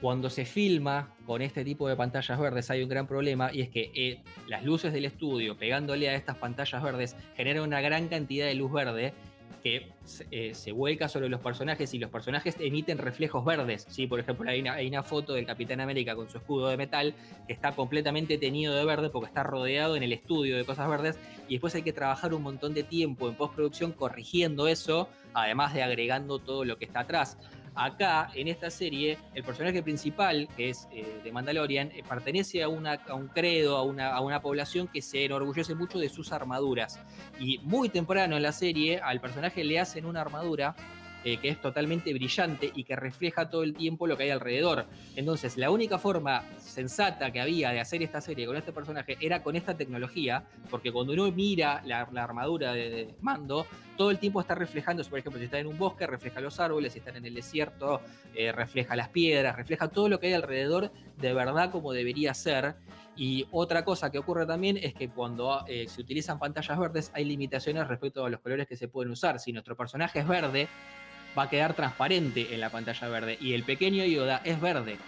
Speaker 1: Cuando se filma con este tipo de pantallas verdes hay un gran problema y es que eh, las luces del estudio pegándole a estas pantallas verdes generan una gran cantidad de luz verde que eh, se vuelca sobre los personajes y los personajes emiten reflejos verdes. ¿sí? Por ejemplo, hay una, hay una, foto del Capitán América con su escudo de metal que está completamente teñido de verde porque está rodeado en el estudio de cosas verdes y después hay que trabajar un montón de tiempo en postproducción corrigiendo eso, además de agregando todo lo que está atrás. Acá, en esta serie, el personaje principal, que es eh, de Mandalorian, eh, pertenece a, a, un credo, a una, a una población que se enorgullece mucho de sus armaduras. Y muy temprano en la serie, al personaje le hacen una armadura eh, que es totalmente brillante y que refleja todo el tiempo lo que hay alrededor. Entonces, la única forma sensata que había de hacer esta serie con este personaje era con esta tecnología, porque cuando uno mira la, armadura de, de, Mando, todo el tiempo está reflejando, por ejemplo, si está en un bosque, refleja los árboles, si están en el desierto, eh, refleja las piedras, refleja todo lo que hay alrededor de verdad como debería ser. Y otra cosa que ocurre también es que cuando eh, se utilizan pantallas verdes hay limitaciones respecto a los colores que se pueden usar. Si nuestro personaje es verde, va a quedar transparente en la pantalla verde y el pequeño Yoda es verde.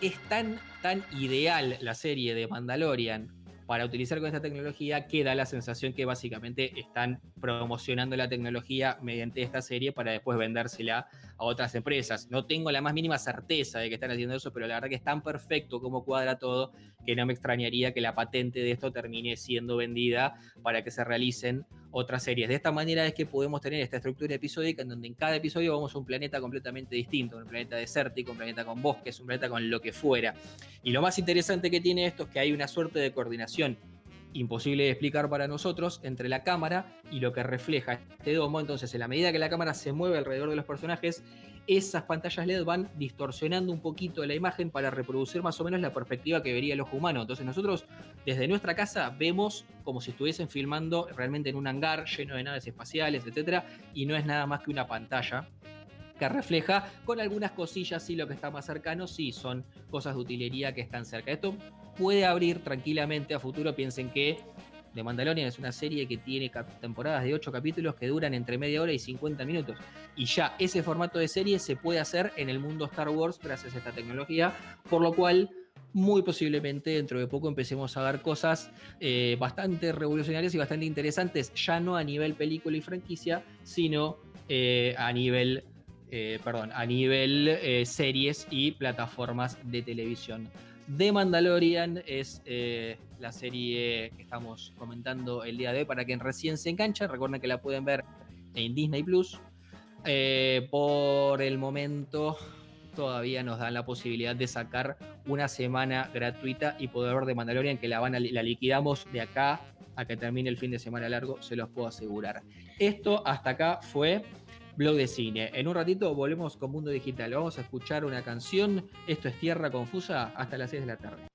Speaker 1: Es tan, tan ideal la serie de Mandalorian para utilizar con esta tecnología que da la sensación que básicamente están promocionando la tecnología mediante esta serie para después vendérsela a otras empresas. No tengo la más mínima certeza de que están haciendo eso, pero la verdad que es tan perfecto como cuadra todo que no me extrañaría que la patente de esto termine siendo vendida para que se realicen otras series. De esta manera es que podemos tener esta estructura episódica en donde en cada episodio vamos a un planeta completamente distinto, un planeta desértico, un planeta con bosques, un planeta con lo que fuera. Y lo más interesante que tiene esto es que hay una suerte de coordinación imposible de explicar para nosotros entre la cámara y lo que refleja este domo. Entonces, en la medida que la cámara se mueve alrededor de los personajes, esas pantallas LED van distorsionando un poquito la imagen para reproducir más o menos la perspectiva que vería el ojo humano. Entonces nosotros desde nuestra casa vemos como si estuviesen filmando realmente en un hangar lleno de naves espaciales, etc. Y no es nada más que una pantalla que refleja con algunas cosillas, sí, lo que está más cercano, sí, son cosas de utilería que están cerca. Esto puede abrir tranquilamente a futuro, piensen que The Mandalorian es una serie que tiene temporadas de 8 capítulos que duran entre media hora y 50 minutos. Y ya ese formato de serie se puede hacer en el mundo Star Wars gracias a esta tecnología, por lo cual muy posiblemente dentro de poco empecemos a ver cosas eh, bastante revolucionarias y bastante interesantes, ya no a nivel película y franquicia, sino eh, a nivel, eh, perdón, a nivel series y plataformas de televisión. The Mandalorian es eh, la serie que estamos comentando el día de hoy para quien recién se engancha. Recuerden que la pueden ver en Disney Plus. Eh, por el momento todavía nos dan la posibilidad de sacar una semana gratuita y poder ver The Mandalorian que la, van a, la liquidamos de acá a que termine el fin de semana largo, se los puedo asegurar. Esto hasta acá fue blog de cine. En un ratito volvemos con Mundo Digital. Vamos a escuchar una canción. Esto es Tierra Confusa hasta las 6 de la tarde.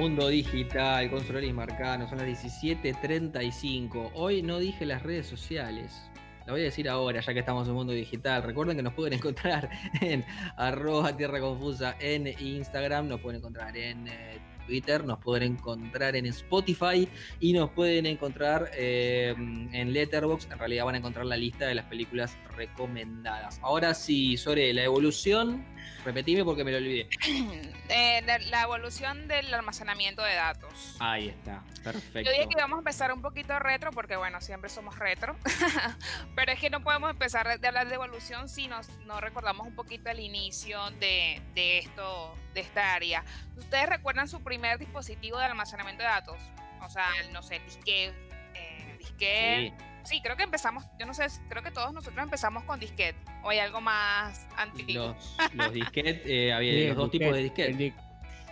Speaker 1: Mundo Digital, Consulismo Arcano, son las 17.35. Hoy no dije las redes sociales. La voy a decir ahora, ya que estamos en Mundo Digital. Recuerden que nos pueden encontrar en arroba Tierra Confusa en Instagram, nos pueden encontrar en eh, Twitter, nos pueden encontrar en Spotify y nos pueden encontrar eh, en Letterboxd. En realidad van a encontrar la lista de las películas recomendadas. Ahora sí, sobre la evolución, repetime porque me lo olvidé.
Speaker 2: Eh, la, la, evolución del almacenamiento de datos.
Speaker 1: Ahí está, perfecto.
Speaker 2: Yo dije que íbamos a empezar un poquito retro porque, bueno, siempre somos retro. Pero es que no podemos empezar de hablar de evolución si nos, no recordamos un poquito el inicio de, de esto, de esta área. ¿Ustedes recuerdan su primer dispositivo de almacenamiento de datos? O sea, no sé, disquete. Eh, disquete. Sí. Sí, creo que empezamos, yo no sé, creo que todos nosotros empezamos con disquete. O hay algo más antiguo.
Speaker 1: Los, los disquetes, eh, había sí, los dos disquete, tipos de disquete.
Speaker 3: Di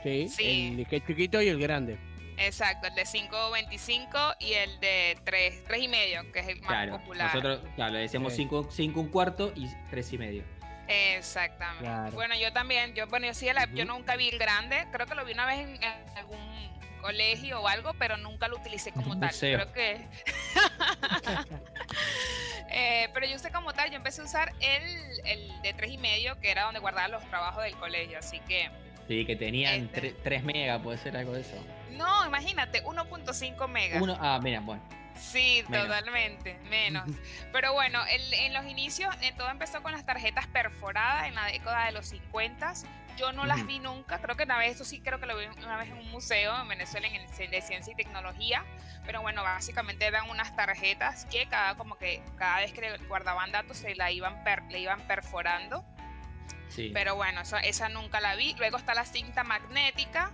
Speaker 3: sí, sí, el disquete chiquito y el grande.
Speaker 2: Exacto, el de 5.25 y el de 3, 3 y medio, que es el más
Speaker 1: claro,
Speaker 2: popular.
Speaker 1: Nosotros, claro, le decíamos 5 sí. un cuarto y 3 y medio.
Speaker 2: Exactamente.
Speaker 3: Claro.
Speaker 2: Bueno, yo también, yo, bueno, yo sí, la- yo nunca vi el grande, creo que lo vi una vez en, en algún colegio o algo, pero nunca lo utilicé como
Speaker 1: Un
Speaker 2: tal. Creo que. Eh, pero yo usé como tal, yo empecé a usar el, el de tres y medio, que era donde guardaba los trabajos del colegio, así que.
Speaker 1: Sí, que tenían
Speaker 2: Este.
Speaker 1: 3 megas, puede ser algo de eso.
Speaker 2: No, imagínate, 1.5 megas.
Speaker 1: Uno, ah, mira, bueno.
Speaker 2: Sí,
Speaker 1: Menos.
Speaker 2: totalmente, menos. Pero bueno, el- en los inicios eh, todo empezó con las tarjetas perforadas en la década de los 50. Yo no las vi nunca, creo que una vez, eso sí creo que lo vi una vez en un museo en Venezuela en el de ciencia y tecnología, pero bueno, básicamente eran unas tarjetas que cada como que cada vez que guardaban datos se la iban per- le iban perforando.
Speaker 1: Sí.
Speaker 2: Pero bueno, esa, esa nunca la vi. Luego está la cinta magnética,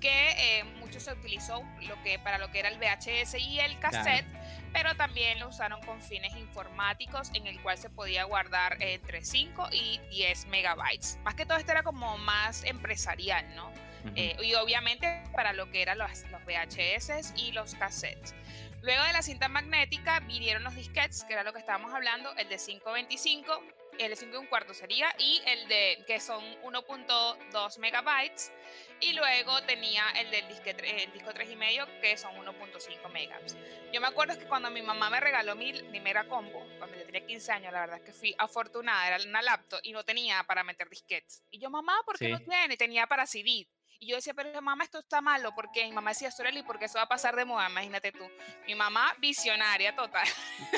Speaker 2: que eh, mucho se utilizó lo que, para lo que era el VHS y el cassette, pero también lo usaron con fines informáticos, en el cual se podía guardar entre 5 y 10 megabytes. Más que todo esto era como más empresarial, ¿no? Eh, y obviamente para lo que eran los, los VHS y los cassettes. Luego de la cinta magnética vinieron los disquetes, que era lo que estábamos hablando, el de 525, el de 5 y un cuarto sería, y el de que son 1.2 megabytes, y luego tenía el del disquete, el disco 3 y medio, que son 1.5 megas. Yo me acuerdo que cuando mi mamá me regaló mi primera combo, cuando yo tenía 15 años, la verdad es que fui afortunada, era una laptop y no tenía para meter disquetes. Y yo, mamá, ¿por qué no
Speaker 1: Sí.
Speaker 2: tiene? Tenía para CD. Y yo decía, pero mamá, esto está malo, porque mi mamá decía, Soreli, porque eso va a pasar de moda, imagínate tú. Mi mamá, visionaria total.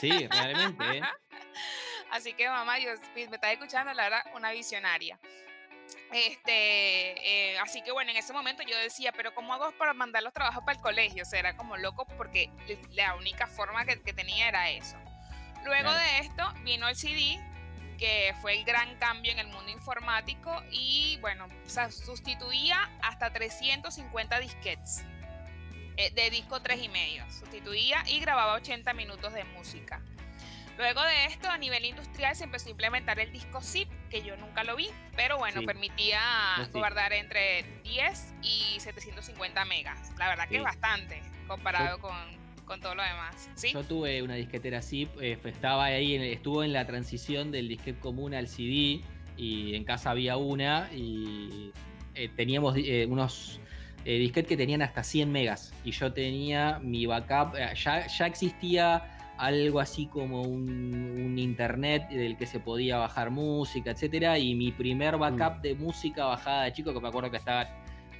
Speaker 1: Sí, realmente, ¿eh?
Speaker 2: Así que mamá, yo, me estás escuchando, la verdad, una visionaria. Este, eh, así que bueno, en ese momento yo decía, pero ¿cómo hago para mandar los trabajos para el colegio? O sea, era como loco porque la única forma que, que tenía era eso. Luego
Speaker 1: Claro.
Speaker 2: de esto vino el CD, que fue el gran cambio en el mundo informático y bueno, o sea, sustituía hasta 350 disquetes eh, de disco 3 y medio. Sustituía y grababa 80 minutos de música. Luego de esto, a nivel industrial, se empezó a implementar el disco zip, que yo nunca lo vi, pero bueno,
Speaker 1: Sí.
Speaker 2: permitía
Speaker 1: sí.
Speaker 2: guardar entre 10 y 750 megas. La verdad que es bastante comparado con, con todo lo demás.
Speaker 1: Yo tuve una disquetera zip, eh, estaba ahí, en- estuvo en la transición del disquete común al CD y en casa había una y eh, teníamos eh, unos disquetes que tenían hasta 100 megas y yo tenía mi backup, ya, ya existía algo así como un, un internet del que se podía bajar música, etcétera y mi primer backup de música bajada de chico, que me acuerdo que estaba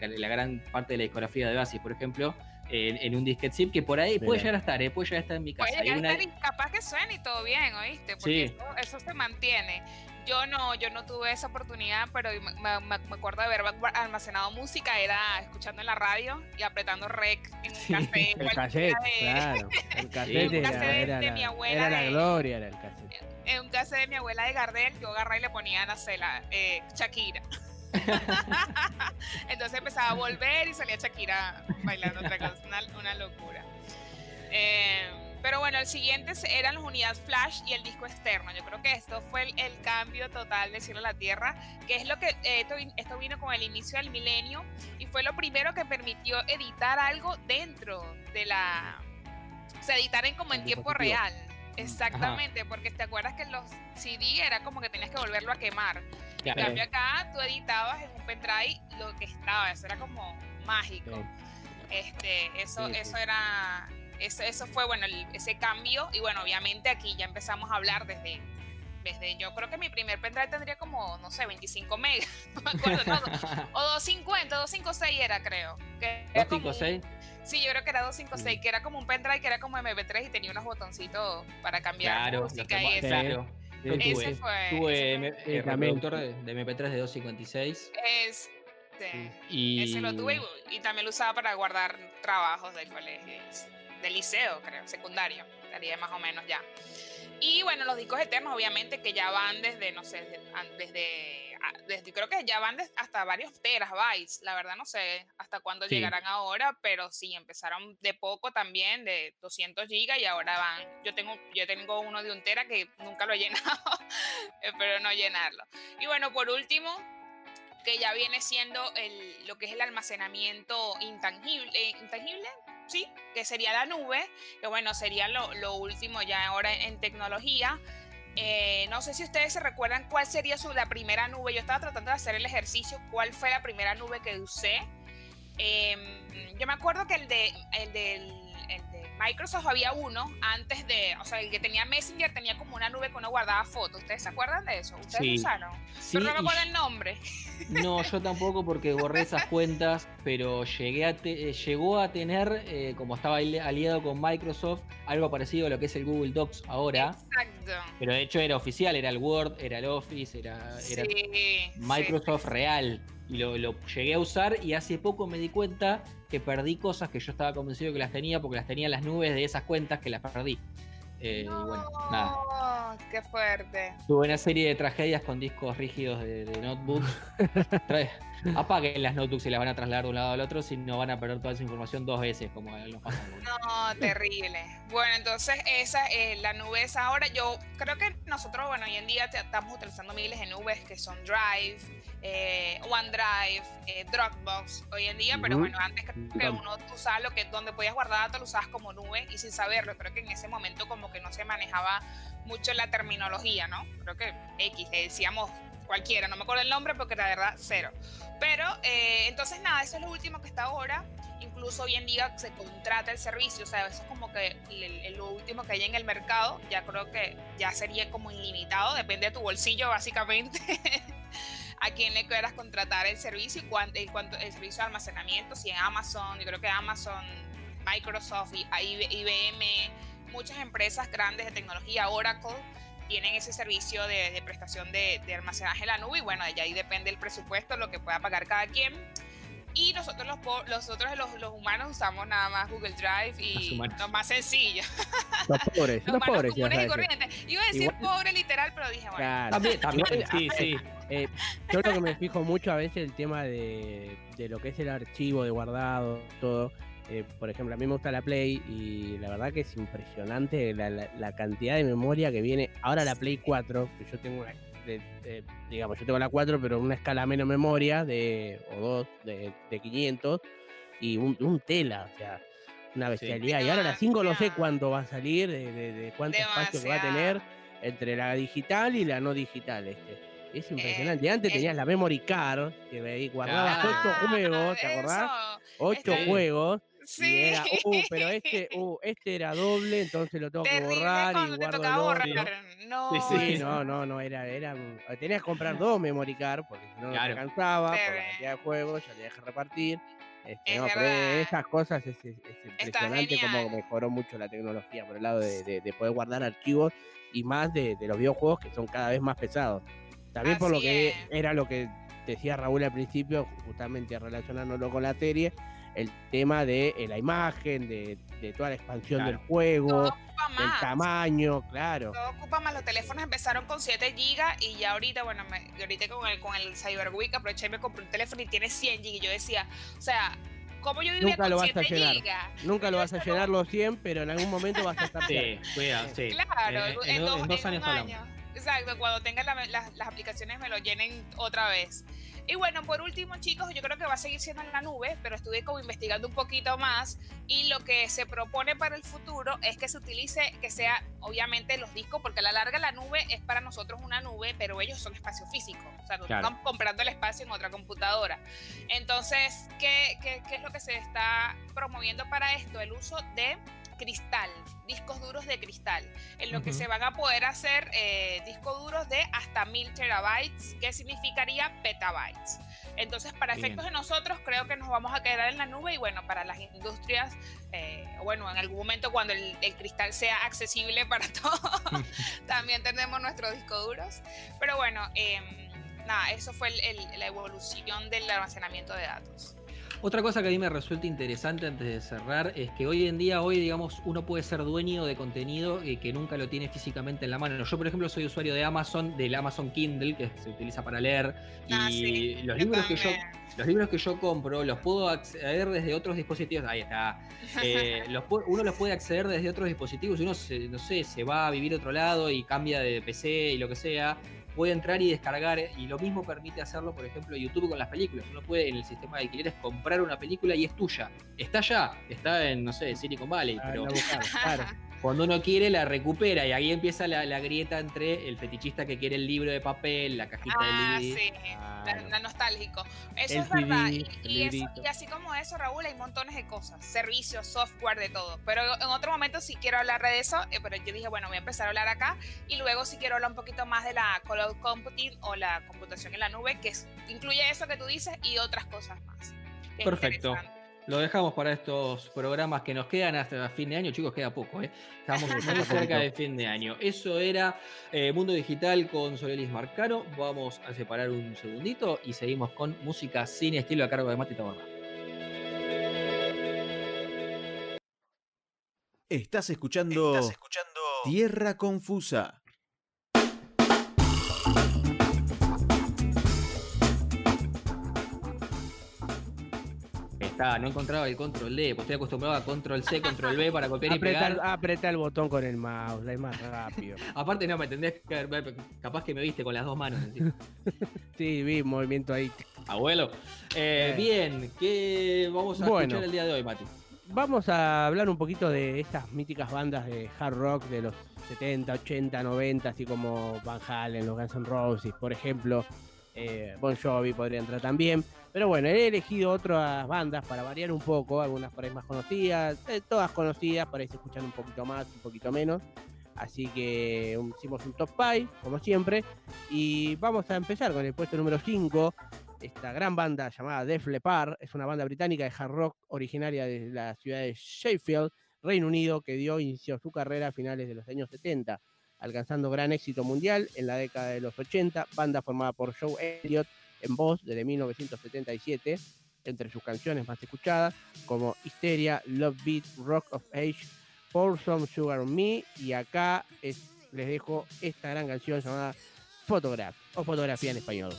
Speaker 1: la gran parte de la discografía de Basis, por ejemplo, en, en un disquete zip que por ahí puede
Speaker 3: Mira.
Speaker 1: llegar a estar, eh, puede llegar a estar en mi casa.
Speaker 2: Puede
Speaker 1: Y
Speaker 2: llegar a estar y capaz que suene y todo bien, ¿oíste? Porque
Speaker 1: Sí.
Speaker 2: eso, eso se mantiene. Yo no, yo no tuve esa oportunidad, pero me, me- me- acuerdo de haber almacenado música, era escuchando en la radio y apretando rec en un
Speaker 1: Sí,
Speaker 2: café.
Speaker 3: El cassette,
Speaker 2: de-
Speaker 3: claro. El cassette
Speaker 1: un
Speaker 2: cassette
Speaker 3: era
Speaker 2: de
Speaker 3: la,
Speaker 2: mi abuela
Speaker 3: era la
Speaker 2: de-
Speaker 3: gloria, era el cassette.
Speaker 2: En un cassette de mi abuela de Gardel, yo agarré y le ponía a la eh, Shakira. Entonces empezaba a volver y salía Shakira bailando otra cosa, una, una locura. Eh, pero bueno, el siguiente eran las unidades flash y el disco externo. Yo creo que esto fue el, el cambio total de cielo a la tierra, que es lo que eh, esto, esto vino con el inicio del milenio y fue lo primero que permitió editar algo dentro de la... O sea, editar en como en tiempo real. Exactamente, porque te acuerdas que los CD era como que tenías que volverlo a quemar. En
Speaker 1: Claro.
Speaker 2: cambio acá tú editabas en un pendrive lo que estaba, eso era como mágico. Este, eso,
Speaker 3: Sí, sí.
Speaker 2: eso era, eso, eso fue bueno, el- ese cambio y bueno, obviamente aquí ya empezamos a hablar desde, desde, yo creo que mi primer pendrive tendría como, no sé, 25 megas, no me acuerdo, no, o 250, 256 era creo. Que era como un-
Speaker 1: 256.
Speaker 2: Sí, yo creo que era 256,
Speaker 3: Mm.
Speaker 2: que era como un pendrive que era como MP3 y tenía unos botoncitos para cambiar
Speaker 1: Claro,
Speaker 2: música y eso.
Speaker 1: claro.
Speaker 3: Sí,
Speaker 1: Yo
Speaker 3: sí,
Speaker 1: tuve-
Speaker 2: Ese fue.
Speaker 1: Tuve
Speaker 2: ese
Speaker 1: M-
Speaker 2: fue-
Speaker 3: Sí,
Speaker 1: eh,
Speaker 3: también.
Speaker 1: reproductor de, de MP3 de 256
Speaker 2: Este,
Speaker 1: y
Speaker 2: Ese lo tuve y, y también lo usaba para guardar trabajos del colegio, del liceo, creo, secundario, estaría más o menos ya. Y bueno, los discos eternos, obviamente, que ya van desde, no sé, desde, an- desde, a- desde- creo que ya van des- hasta varios terabytes, la verdad no sé hasta cuándo
Speaker 1: Sí.
Speaker 2: llegarán ahora, pero sí, empezaron de poco también, de 200 gigas y ahora van, yo tengo, yo tengo uno de un tera que nunca lo he llenado, espero no llenarlo. Y bueno, por último, que ya viene siendo el, lo que es el almacenamiento intangible, eh, intangible, sí, que sería la nube, que bueno, sería lo, lo último ya ahora en tecnología. Eh, no sé si ustedes se recuerdan cuál sería su, la primera nube. Yo estaba tratando de hacer el ejercicio, cuál fue la primera nube que usé. Em, yo me acuerdo que el de, el del Microsoft había uno antes de, o sea, el que tenía Messenger tenía como una nube que uno guardaba fotos. ¿Ustedes se acuerdan de eso? ¿Ustedes
Speaker 1: Sí.
Speaker 2: usaron?
Speaker 1: Sí,
Speaker 2: Pero no me acuerdo el nombre.
Speaker 1: No, yo tampoco porque borré esas cuentas, pero llegué a te- eh, llegó a tener, eh, como estaba ali- aliado con Microsoft, algo parecido a lo que es el Google Docs ahora.
Speaker 2: Exacto.
Speaker 1: Pero de hecho era oficial, era el Word, era el Office, era, era
Speaker 2: Sí,
Speaker 1: Microsoft
Speaker 2: sí.
Speaker 1: real. Y lo, lo llegué a usar y hace poco me di cuenta que perdí cosas que yo estaba convencido que las tenía porque las tenía en las nubes de esas cuentas que las perdí. Eh, y bueno, nada.
Speaker 2: Qué fuerte.
Speaker 1: Tuve una serie de tragedias con discos rígidos de, de notebooks. Apaguen las notebooks y las van a trasladar de un lado al otro, si no van a perder toda esa información dos veces, como nos pasa.
Speaker 2: No, terrible. Bueno, entonces esa es la nube es ahora. Yo creo que nosotros, bueno, hoy en día estamos utilizando miles de nubes que son Drive, eh, OneDrive, eh, Dropbox hoy en día, pero bueno, antes creo que uno usaba lo que donde podías guardar datos lo usabas como nube y sin saberlo. Creo que en ese momento como que no se manejaba mucho la terminología, ¿no? Creo que X, le decíamos cualquiera, no me acuerdo el nombre porque la verdad cero. Pero eh, entonces nada, eso es lo último que está ahora. Incluso hoy en día se contrata el servicio, o sea, eso es como que lo último que hay en el mercado. Ya creo que ya sería como ilimitado, depende de tu bolsillo básicamente. a quién le quieras contratar el servicio y cuánto, el, el servicio de almacenamiento, si en Amazon, yo creo que Amazon, Microsoft, IBM, muchas empresas grandes de tecnología, Oracle, tienen ese servicio de, de prestación de, de almacenaje en la nube y bueno, de ahí depende el presupuesto, lo que pueda pagar cada quien. Y nosotros los, po- nosotros los, los humanos usamos nada más Google Drive y lo más sencillo.
Speaker 3: Los pobres,
Speaker 2: Los
Speaker 3: los pobres, ya
Speaker 2: comunes y corrientes. Iba a decir
Speaker 3: Igual-
Speaker 2: pobre literal, pero dije, bueno.
Speaker 3: Claro.
Speaker 1: También, también, sí, sí.
Speaker 3: Eh, yo lo que me fijo mucho a veces el tema de, de lo que es el archivo de guardado, todo. Eh, por ejemplo, a mí me gusta la Play y la verdad que es impresionante la, la- la cantidad de memoria que viene. Ahora la Play 4, que yo tengo una, de- de- digamos, yo tengo la 4, pero una escala menos memoria de, o dos, de, de 500 y un, un tela, o sea, una bestialidad. Y ahora la 5 no sé cuándo va a salir, de, de- de cuánto espacio que va a tener entre la digital y la no digital. Este. Es impresionante. Y antes
Speaker 2: es-
Speaker 3: tenías la memory card, que guardabas
Speaker 2: Ah,
Speaker 3: juegos, ¿te acordás?
Speaker 2: eso.
Speaker 3: Ocho
Speaker 2: Este-
Speaker 3: juegos.
Speaker 2: Sí.
Speaker 3: Y era, uh, pero este, uh, este era doble, entonces lo tengo que borrar y
Speaker 2: cuando te
Speaker 3: guardo
Speaker 2: tocaba
Speaker 3: el
Speaker 2: borrar. No.
Speaker 1: Sí,
Speaker 3: Sí, no, no, no, era, era, tenías que comprar dos memory card porque si no no te alcanzaba por la cantidad de juegos, ya tenías que repartir. Este,
Speaker 2: Es
Speaker 3: no, pero
Speaker 2: verdad.
Speaker 3: esas cosas es, es- es impresionante como mejoró mucho la tecnología por el lado de, de- de poder guardar archivos y más de, de los videojuegos que son cada vez más pesados. También por lo que
Speaker 2: es.
Speaker 3: era lo que decía Raúl al principio, justamente relacionándolo con la serie, el tema de eh, la imagen, de, de toda la expansión
Speaker 1: Claro.
Speaker 3: del juego,
Speaker 2: Todo ocupa
Speaker 3: el
Speaker 2: más.
Speaker 3: tamaño, claro.
Speaker 2: Todo ocupa más. Los teléfonos empezaron con 7 GB y ya ahorita, bueno, me, ahorita con el, con el Cyber Week aproveché y me compré un teléfono y tiene 100 GB. Y yo decía, o sea, ¿cómo yo vivía
Speaker 3: Nunca
Speaker 2: con
Speaker 3: lo vas
Speaker 2: 7
Speaker 3: a llenar.
Speaker 2: GB?
Speaker 3: Nunca lo vas a llenar los 100, pero en algún momento vas a estar
Speaker 1: Sí, cuidado, sí.
Speaker 2: Claro,
Speaker 1: En-
Speaker 2: en,
Speaker 1: en,
Speaker 2: dos,
Speaker 1: en dos
Speaker 2: en
Speaker 1: años
Speaker 2: un año. Exacto, cuando tengan la- las- las aplicaciones me lo llenen otra vez. Y bueno, por último, chicos, yo creo que va a seguir siendo en la nube, pero estuve como investigando un poquito más y lo que se propone para el futuro es que se utilice, que sea obviamente los discos, porque a la larga la nube es para nosotros una nube, pero ellos son espacio físico, o sea,
Speaker 1: Claro.
Speaker 2: están comprando el espacio en otra computadora. Entonces, ¿qué, qué, qué es lo que se está promoviendo para esto? El uso de cristal, discos duros de cristal, en lo que
Speaker 1: Ujú.
Speaker 2: se van a poder hacer eh, discos duros de hasta 1000 terabytes, que significaría petabytes. Entonces, para
Speaker 1: Bien.
Speaker 2: efectos de nosotros, creo que nos vamos a quedar en la nube y bueno, para las industrias, eh, bueno, en algún momento cuando el, el cristal sea accesible para todos, también tendremos nuestros discos duros. Pero bueno, em, nada, eso fue el- el- la evolución del almacenamiento de datos.
Speaker 1: Otra cosa que a mí me resulta interesante antes de cerrar es que hoy en día, hoy digamos, uno puede ser dueño de contenido eh, que nunca lo tiene físicamente en la mano. Yo, por ejemplo, soy usuario de Amazon, del Amazon Kindle, que se utiliza para leer. Y
Speaker 2: Ah, sí,
Speaker 1: los libros que yo, los libros que yo compro los puedo acceder desde otros dispositivos. Ahí está. Eh, los uno los puede acceder desde otros dispositivos. Si uno, se, no sé, se va a vivir a otro lado y cambia de PC y lo que sea, puede entrar y descargar. Y lo mismo permite hacerlo, por ejemplo, YouTube con las películas. Uno puede en el sistema de alquileres comprar una película y es tuya. Está allá, está en, no sé, Silicon Valley,
Speaker 3: Ah,
Speaker 1: pero
Speaker 3: la buscar, claro.
Speaker 1: cuando uno quiere la recupera y ahí empieza la, la grieta entre el fetichista que quiere el libro de papel, la cajita
Speaker 2: Ah,
Speaker 1: de DVD.
Speaker 2: sí, la, la nostálgico. Eso
Speaker 3: El
Speaker 2: es verdad. Y, eso- y así como eso, Raúl, hay montones de cosas. Servicios, software, de todo. Pero en otro momento sí quiero hablar de eso. eh, Pero yo dije, bueno, voy a empezar a hablar acá. Y luego sí quiero hablar un poquito más de la cloud computing o la computación en la nube, que es- incluye eso que tú dices y otras cosas más.
Speaker 1: Perfecto. Lo dejamos para estos programas que nos quedan hasta fin de año, chicos, queda poco, ¿eh? Estamos muy cerca de fin de año. Eso era eh, Mundo Digital con Solelis Marcano. Vamos a separar un segundito y seguimos con música sin estilo a cargo de Mati Tabarra.
Speaker 4: Estás escuchando Tierra Confusa.
Speaker 1: Está, no encontraba el control D, pues estoy acostumbrado a control C, control B para copiar y pegar.
Speaker 3: Apretar el botón con el mouse, es más rápido.
Speaker 1: Aparte, no, me entendés, capaz que me viste con las dos manos.
Speaker 3: Sí, vi movimiento ahí.
Speaker 1: Abuelo. Eh,
Speaker 3: Eh.
Speaker 1: Bien, ¿qué vamos a
Speaker 3: Bueno.
Speaker 1: escuchar el día de hoy, Mati?
Speaker 3: Vamos a hablar un poquito de estas míticas bandas de hard rock de los 70, 80, 90, así como Van Halen, los Guns N' Roses, por ejemplo. eh, bon Jovi podría entrar también. Pero bueno, he elegido otras bandas para variar un poco, algunas por ahí más conocidas, eh, todas conocidas, por ahí se escuchan un poquito más, un poquito menos. Así que um, hicimos un top 5, como siempre. Y vamos a empezar con el puesto número 5. Esta gran banda llamada Def Leppard es una banda británica de hard rock originaria de la ciudad de Sheffield, Reino Unido, que dio inicio a su carrera a finales de los años 70, alcanzando gran éxito mundial en la década de los 80. Banda formada por Joe Elliott en voz desde 1977, entre sus canciones más escuchadas como Hysteria, Love Beat, Rock of Age, Pour Some Sugar on Me. Y acá es- les dejo esta gran canción llamada Photograph o Fotografía en español.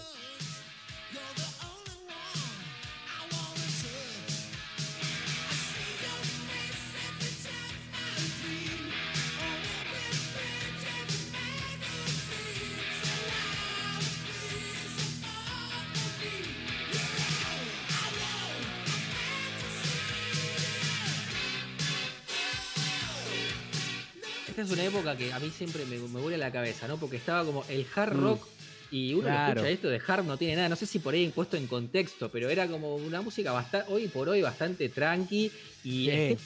Speaker 1: Esta es una época que a mí siempre me, me vuela la cabeza, ¿no? Porque estaba como el hard
Speaker 3: Mm.
Speaker 1: rock y uno
Speaker 3: Claro.
Speaker 1: escucha esto de hard no tiene nada, no sé si por ahí puesto en contexto, pero era como una música bastante, hoy por hoy bastante tranqui y
Speaker 3: Sí,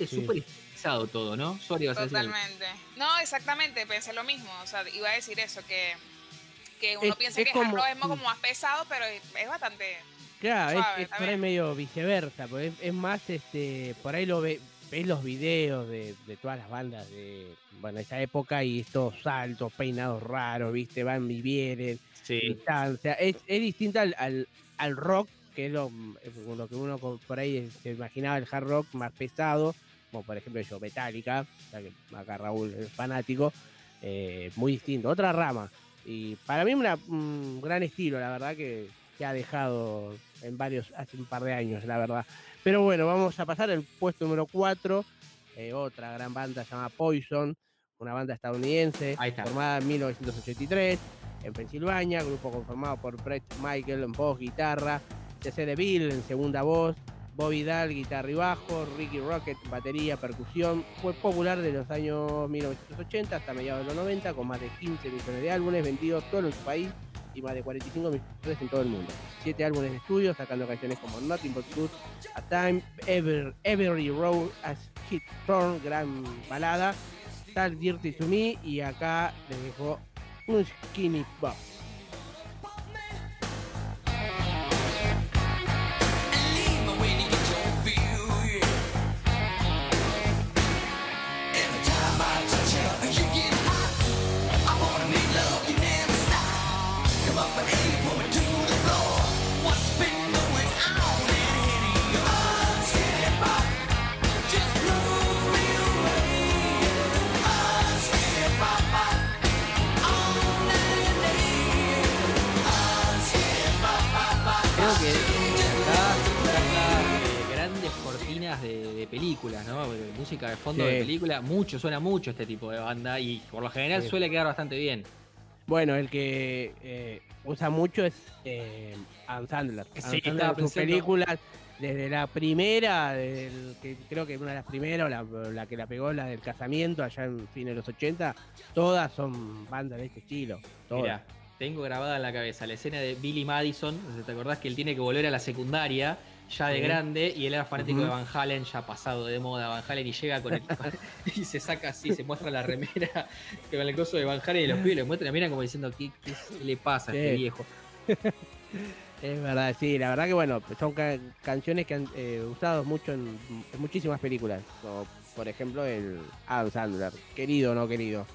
Speaker 3: sí.
Speaker 1: súper estilizado todo, ¿no? Sorry, vas a decir algo.
Speaker 2: Totalmente. No, exactamente, pensé lo mismo. O sea, iba a decir eso, que, que uno
Speaker 3: Es-
Speaker 2: piensa
Speaker 3: es
Speaker 2: que hard
Speaker 3: como-
Speaker 2: rock es
Speaker 3: mm.
Speaker 2: como más pesado, pero es es bastante.
Speaker 3: Claro, es-
Speaker 2: Suave,
Speaker 3: es,
Speaker 2: está
Speaker 3: por ahí
Speaker 2: bien.
Speaker 3: medio viceversa, porque es, es más, este, por ahí lo ve, ves los videos de, de todas las bandas de, bueno, esa época y estos saltos, peinados raros, viste, van y vienen,
Speaker 1: Sí.
Speaker 3: o sea, es, es distinto al, al, al rock, que es lo, es lo que uno por ahí se imaginaba el hard rock más pesado, como por ejemplo yo, Metallica, ya que acá Raúl es fanático, eh, muy distinto, otra rama. Y para mí una- un gran estilo, la verdad que, que ha dejado en varios, hace un par de años, la verdad. Pero bueno, vamos a pasar al puesto número 4, otra gran banda llamada Poison, una banda estadounidense formada en 1983 en Pensilvania, grupo conformado por Brett Michael en voz, guitarra, C.C. DeVille en segunda voz, Bobby Dahl, guitarra y bajo, Ricky Rocket, batería, percusión. Fue popular de los años 1980 hasta mediados de los 90, con más de 15 millones de álbumes vendidos solo en su país y más de 45 millones en todo el mundo. Siete álbumes de estudio, sacando canciones como Nothing But Good, A Time, Ever, Every Road As Hit Turn, gran balada, Talk Dirty to Me, y acá les dejo un Skinny Bop.
Speaker 1: De, de películas, ¿no? Música de fondo de película. Mucho, suena mucho este tipo de banda y por lo general
Speaker 3: Sí.
Speaker 1: suele quedar bastante bien.
Speaker 3: Bueno, el que eh, usa mucho es eh, Adam Sandler. Adam
Speaker 1: Sí,
Speaker 3: Sandler sus películas, desde la primera, que creo que una de las primeras, o la, la que la pegó, la del casamiento, allá en fin de los 80, todas son bandas de este estilo. Todas.
Speaker 1: Tengo grabada en la cabeza la escena de Billy Madison. ¿Te acordás que él tiene que volver a la secundaria ya de grande y él era fanático de Van Halen, ya pasado de moda Van Halen y llega con el y se saca así, se muestra la remera con el coso de Van Halen y los pibes le muestran la mira como diciendo ¿qué, le pasa a este viejo?
Speaker 3: Es verdad, sí, la verdad que bueno, son ca- canciones que han eh, usado mucho en, en muchísimas películas, como por ejemplo el Adam Sandler, querido o no querido.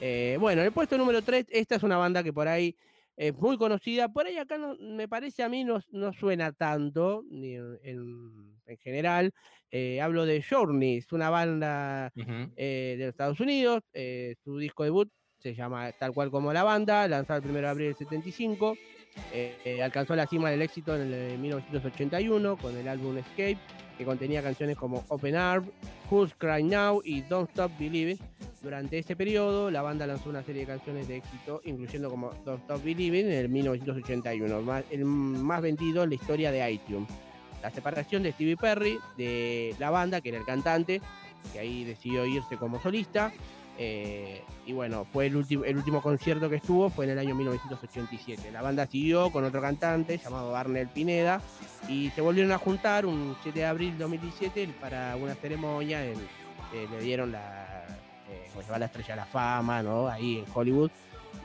Speaker 3: Eh, bueno, en el puesto número 3, esta es una banda que por ahí es muy conocida, por ahí acá no, me parece a mí no, no suena tanto, ni en, en- en general. Eh, hablo de Journey, es una banda eh, de los Estados Unidos. eh, su disco debut se llama tal cual como la banda, lanzado el 1 de abril del 75. Eh, alcanzó la cima del éxito en el de 1981 con el álbum Escape, que contenía canciones como Open Arm, Who's Crying Now y Don't Stop Believing. Durante ese periodo, la banda lanzó una serie de canciones de éxito, incluyendo como Don't Stop Believing en el 1981, más- el más vendido en la historia de iTunes. La separación de Stevie Perry de la banda, que era el cantante, que ahí decidió irse como solista. Eh, y bueno, fue el, último el último concierto que estuvo fue en el año 1987. La banda siguió con otro cantante llamado Arnel Pineda y se volvieron a juntar un 7 de abril de 2017 para una ceremonia. eh, le dieron la, eh, va la estrella a la fama, ¿no? Ahí en Hollywood.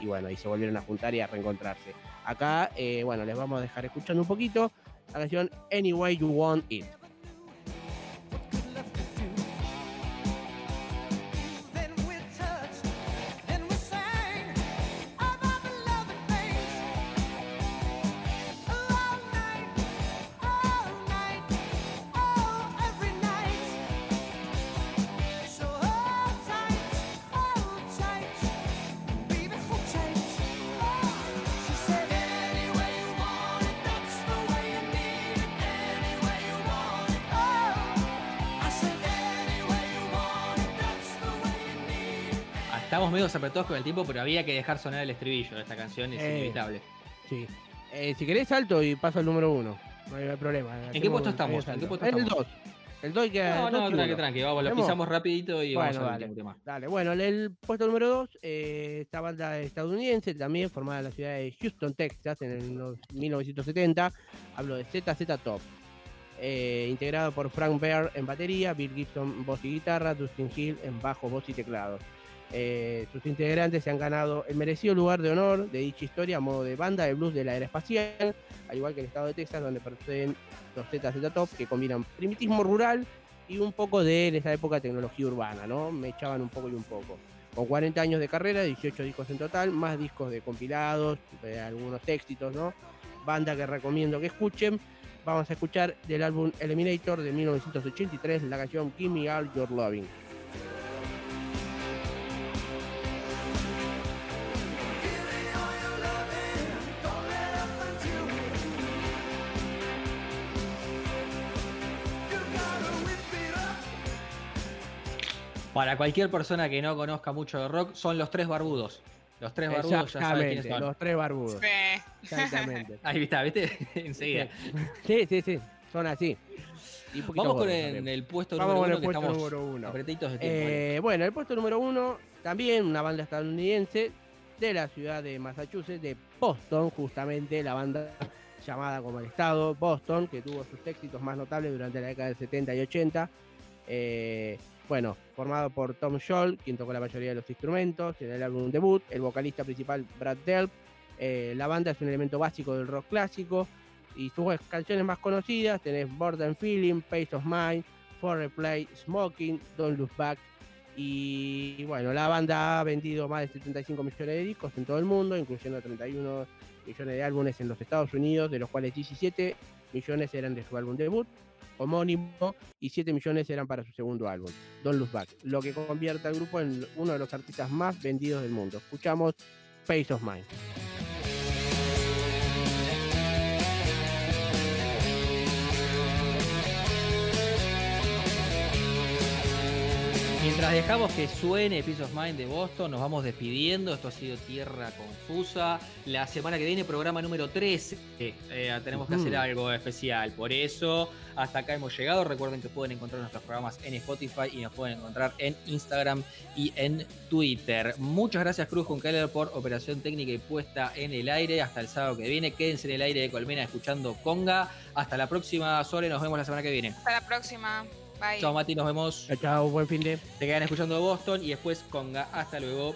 Speaker 3: Y bueno, ahí se volvieron a juntar y a reencontrarse. Acá, eh, bueno, les vamos a dejar escuchando un poquito la canción Any Way You Want It.
Speaker 1: Medio apretados con el tiempo, pero había que dejar sonar el estribillo de esta canción, es
Speaker 3: Eh,
Speaker 1: inevitable.
Speaker 3: Sí. Eh, si querés salto y paso al número uno. No hay problema.
Speaker 1: qué
Speaker 3: hacemos
Speaker 1: puesto estamos? ¿En qué puesto
Speaker 3: En el
Speaker 1: estamos?
Speaker 3: 2. El 2 que
Speaker 1: No,
Speaker 3: dos
Speaker 1: no, tranqui, tranqui, vamos, lo pisamos rapidito y vamos
Speaker 3: Bueno,
Speaker 1: al
Speaker 3: dale.
Speaker 1: tema.
Speaker 3: Dale, bueno, en el puesto número 2, esta banda estadounidense, también formada en la ciudad de Houston, Texas, en el no- 1970, hablo de ZZ Top. Eh, integrado por Frank Bear en batería, Bill Gibson voz y guitarra, Dustin Hill en bajo, voz y teclados. Eh, sus integrantes se han ganado el merecido lugar de honor de dicha historia a modo de banda de blues de la era espacial, al igual que el estado de Texas, donde proceden los ZZ Top, que combinan primitismo rural y un poco de en esa época tecnología urbana, ¿no? Me echaban un poco y un poco. Con 40 años de carrera, 18 discos en total, más discos de compilados, algunos éxitos, ¿no? Banda que recomiendo que escuchen. Vamos a escuchar del álbum Eliminator de 1983 la canción Give Me All Your Loving.
Speaker 1: Para cualquier persona que no conozca mucho de rock, son los tres barbudos. Los tres barbudos ya saben quiénes son.
Speaker 3: los tres barbudos.
Speaker 2: Sí.
Speaker 3: Exactamente.
Speaker 1: Ahí está, ¿viste? Enseguida.
Speaker 3: Sí, sí, sí, son así. Y
Speaker 1: Vamos con
Speaker 3: gordos
Speaker 1: el, el puesto
Speaker 3: Vamos
Speaker 1: número
Speaker 3: con
Speaker 1: uno
Speaker 3: el
Speaker 1: que
Speaker 3: puesto número uno.
Speaker 1: de tiempo.
Speaker 3: Eh, bueno, el puesto número uno, también una banda estadounidense de la ciudad de Massachusetts, de Boston, justamente, la banda llamada como el estado, Boston, que tuvo sus éxitos más notables durante la década del 70 y 80. Eh, bueno, formado por Tom Scholl, quien tocó la mayoría de los instrumentos en el álbum debut, el vocalista principal Brad Delp. Eh, la banda es un elemento básico del rock clásico y sus canciones más conocidas tenés Bored and Feeling, Pace of Mind, For Replay, Smoking, Don't Look Back. Y bueno, la banda ha vendido más de 75 millones de discos en todo el mundo, incluyendo 31 millones de álbumes en los Estados Unidos, de los cuales 17 millones eran de su álbum debut homónimo y 7 millones eran para su segundo álbum, Don't Look Back, lo que convierte al grupo en uno de los artistas más vendidos del mundo. Escuchamos Pace of Mind.
Speaker 1: Mientras dejamos que suene Peace of Mind de Boston, nos vamos despidiendo. Esto ha sido Tierra Confusa. La semana que viene, programa número 13. Eh, tenemos que hacer algo especial. Por eso, hasta acá hemos llegado. Recuerden que pueden encontrar nuestros programas en Spotify y nos pueden encontrar en Instagram y en Twitter. Muchas gracias, Cruz Junkeller, por operación técnica y puesta en el aire. Hasta el sábado que viene. Quédense en el aire de Colmena escuchando Conga. Hasta la próxima, Sole. Nos vemos la semana que viene.
Speaker 2: Hasta la próxima. Bye.
Speaker 1: Chao, Mati. Nos vemos.
Speaker 3: Chao, chao, buen fin de.
Speaker 1: Te quedan escuchando Boston y después Conga. Hasta luego.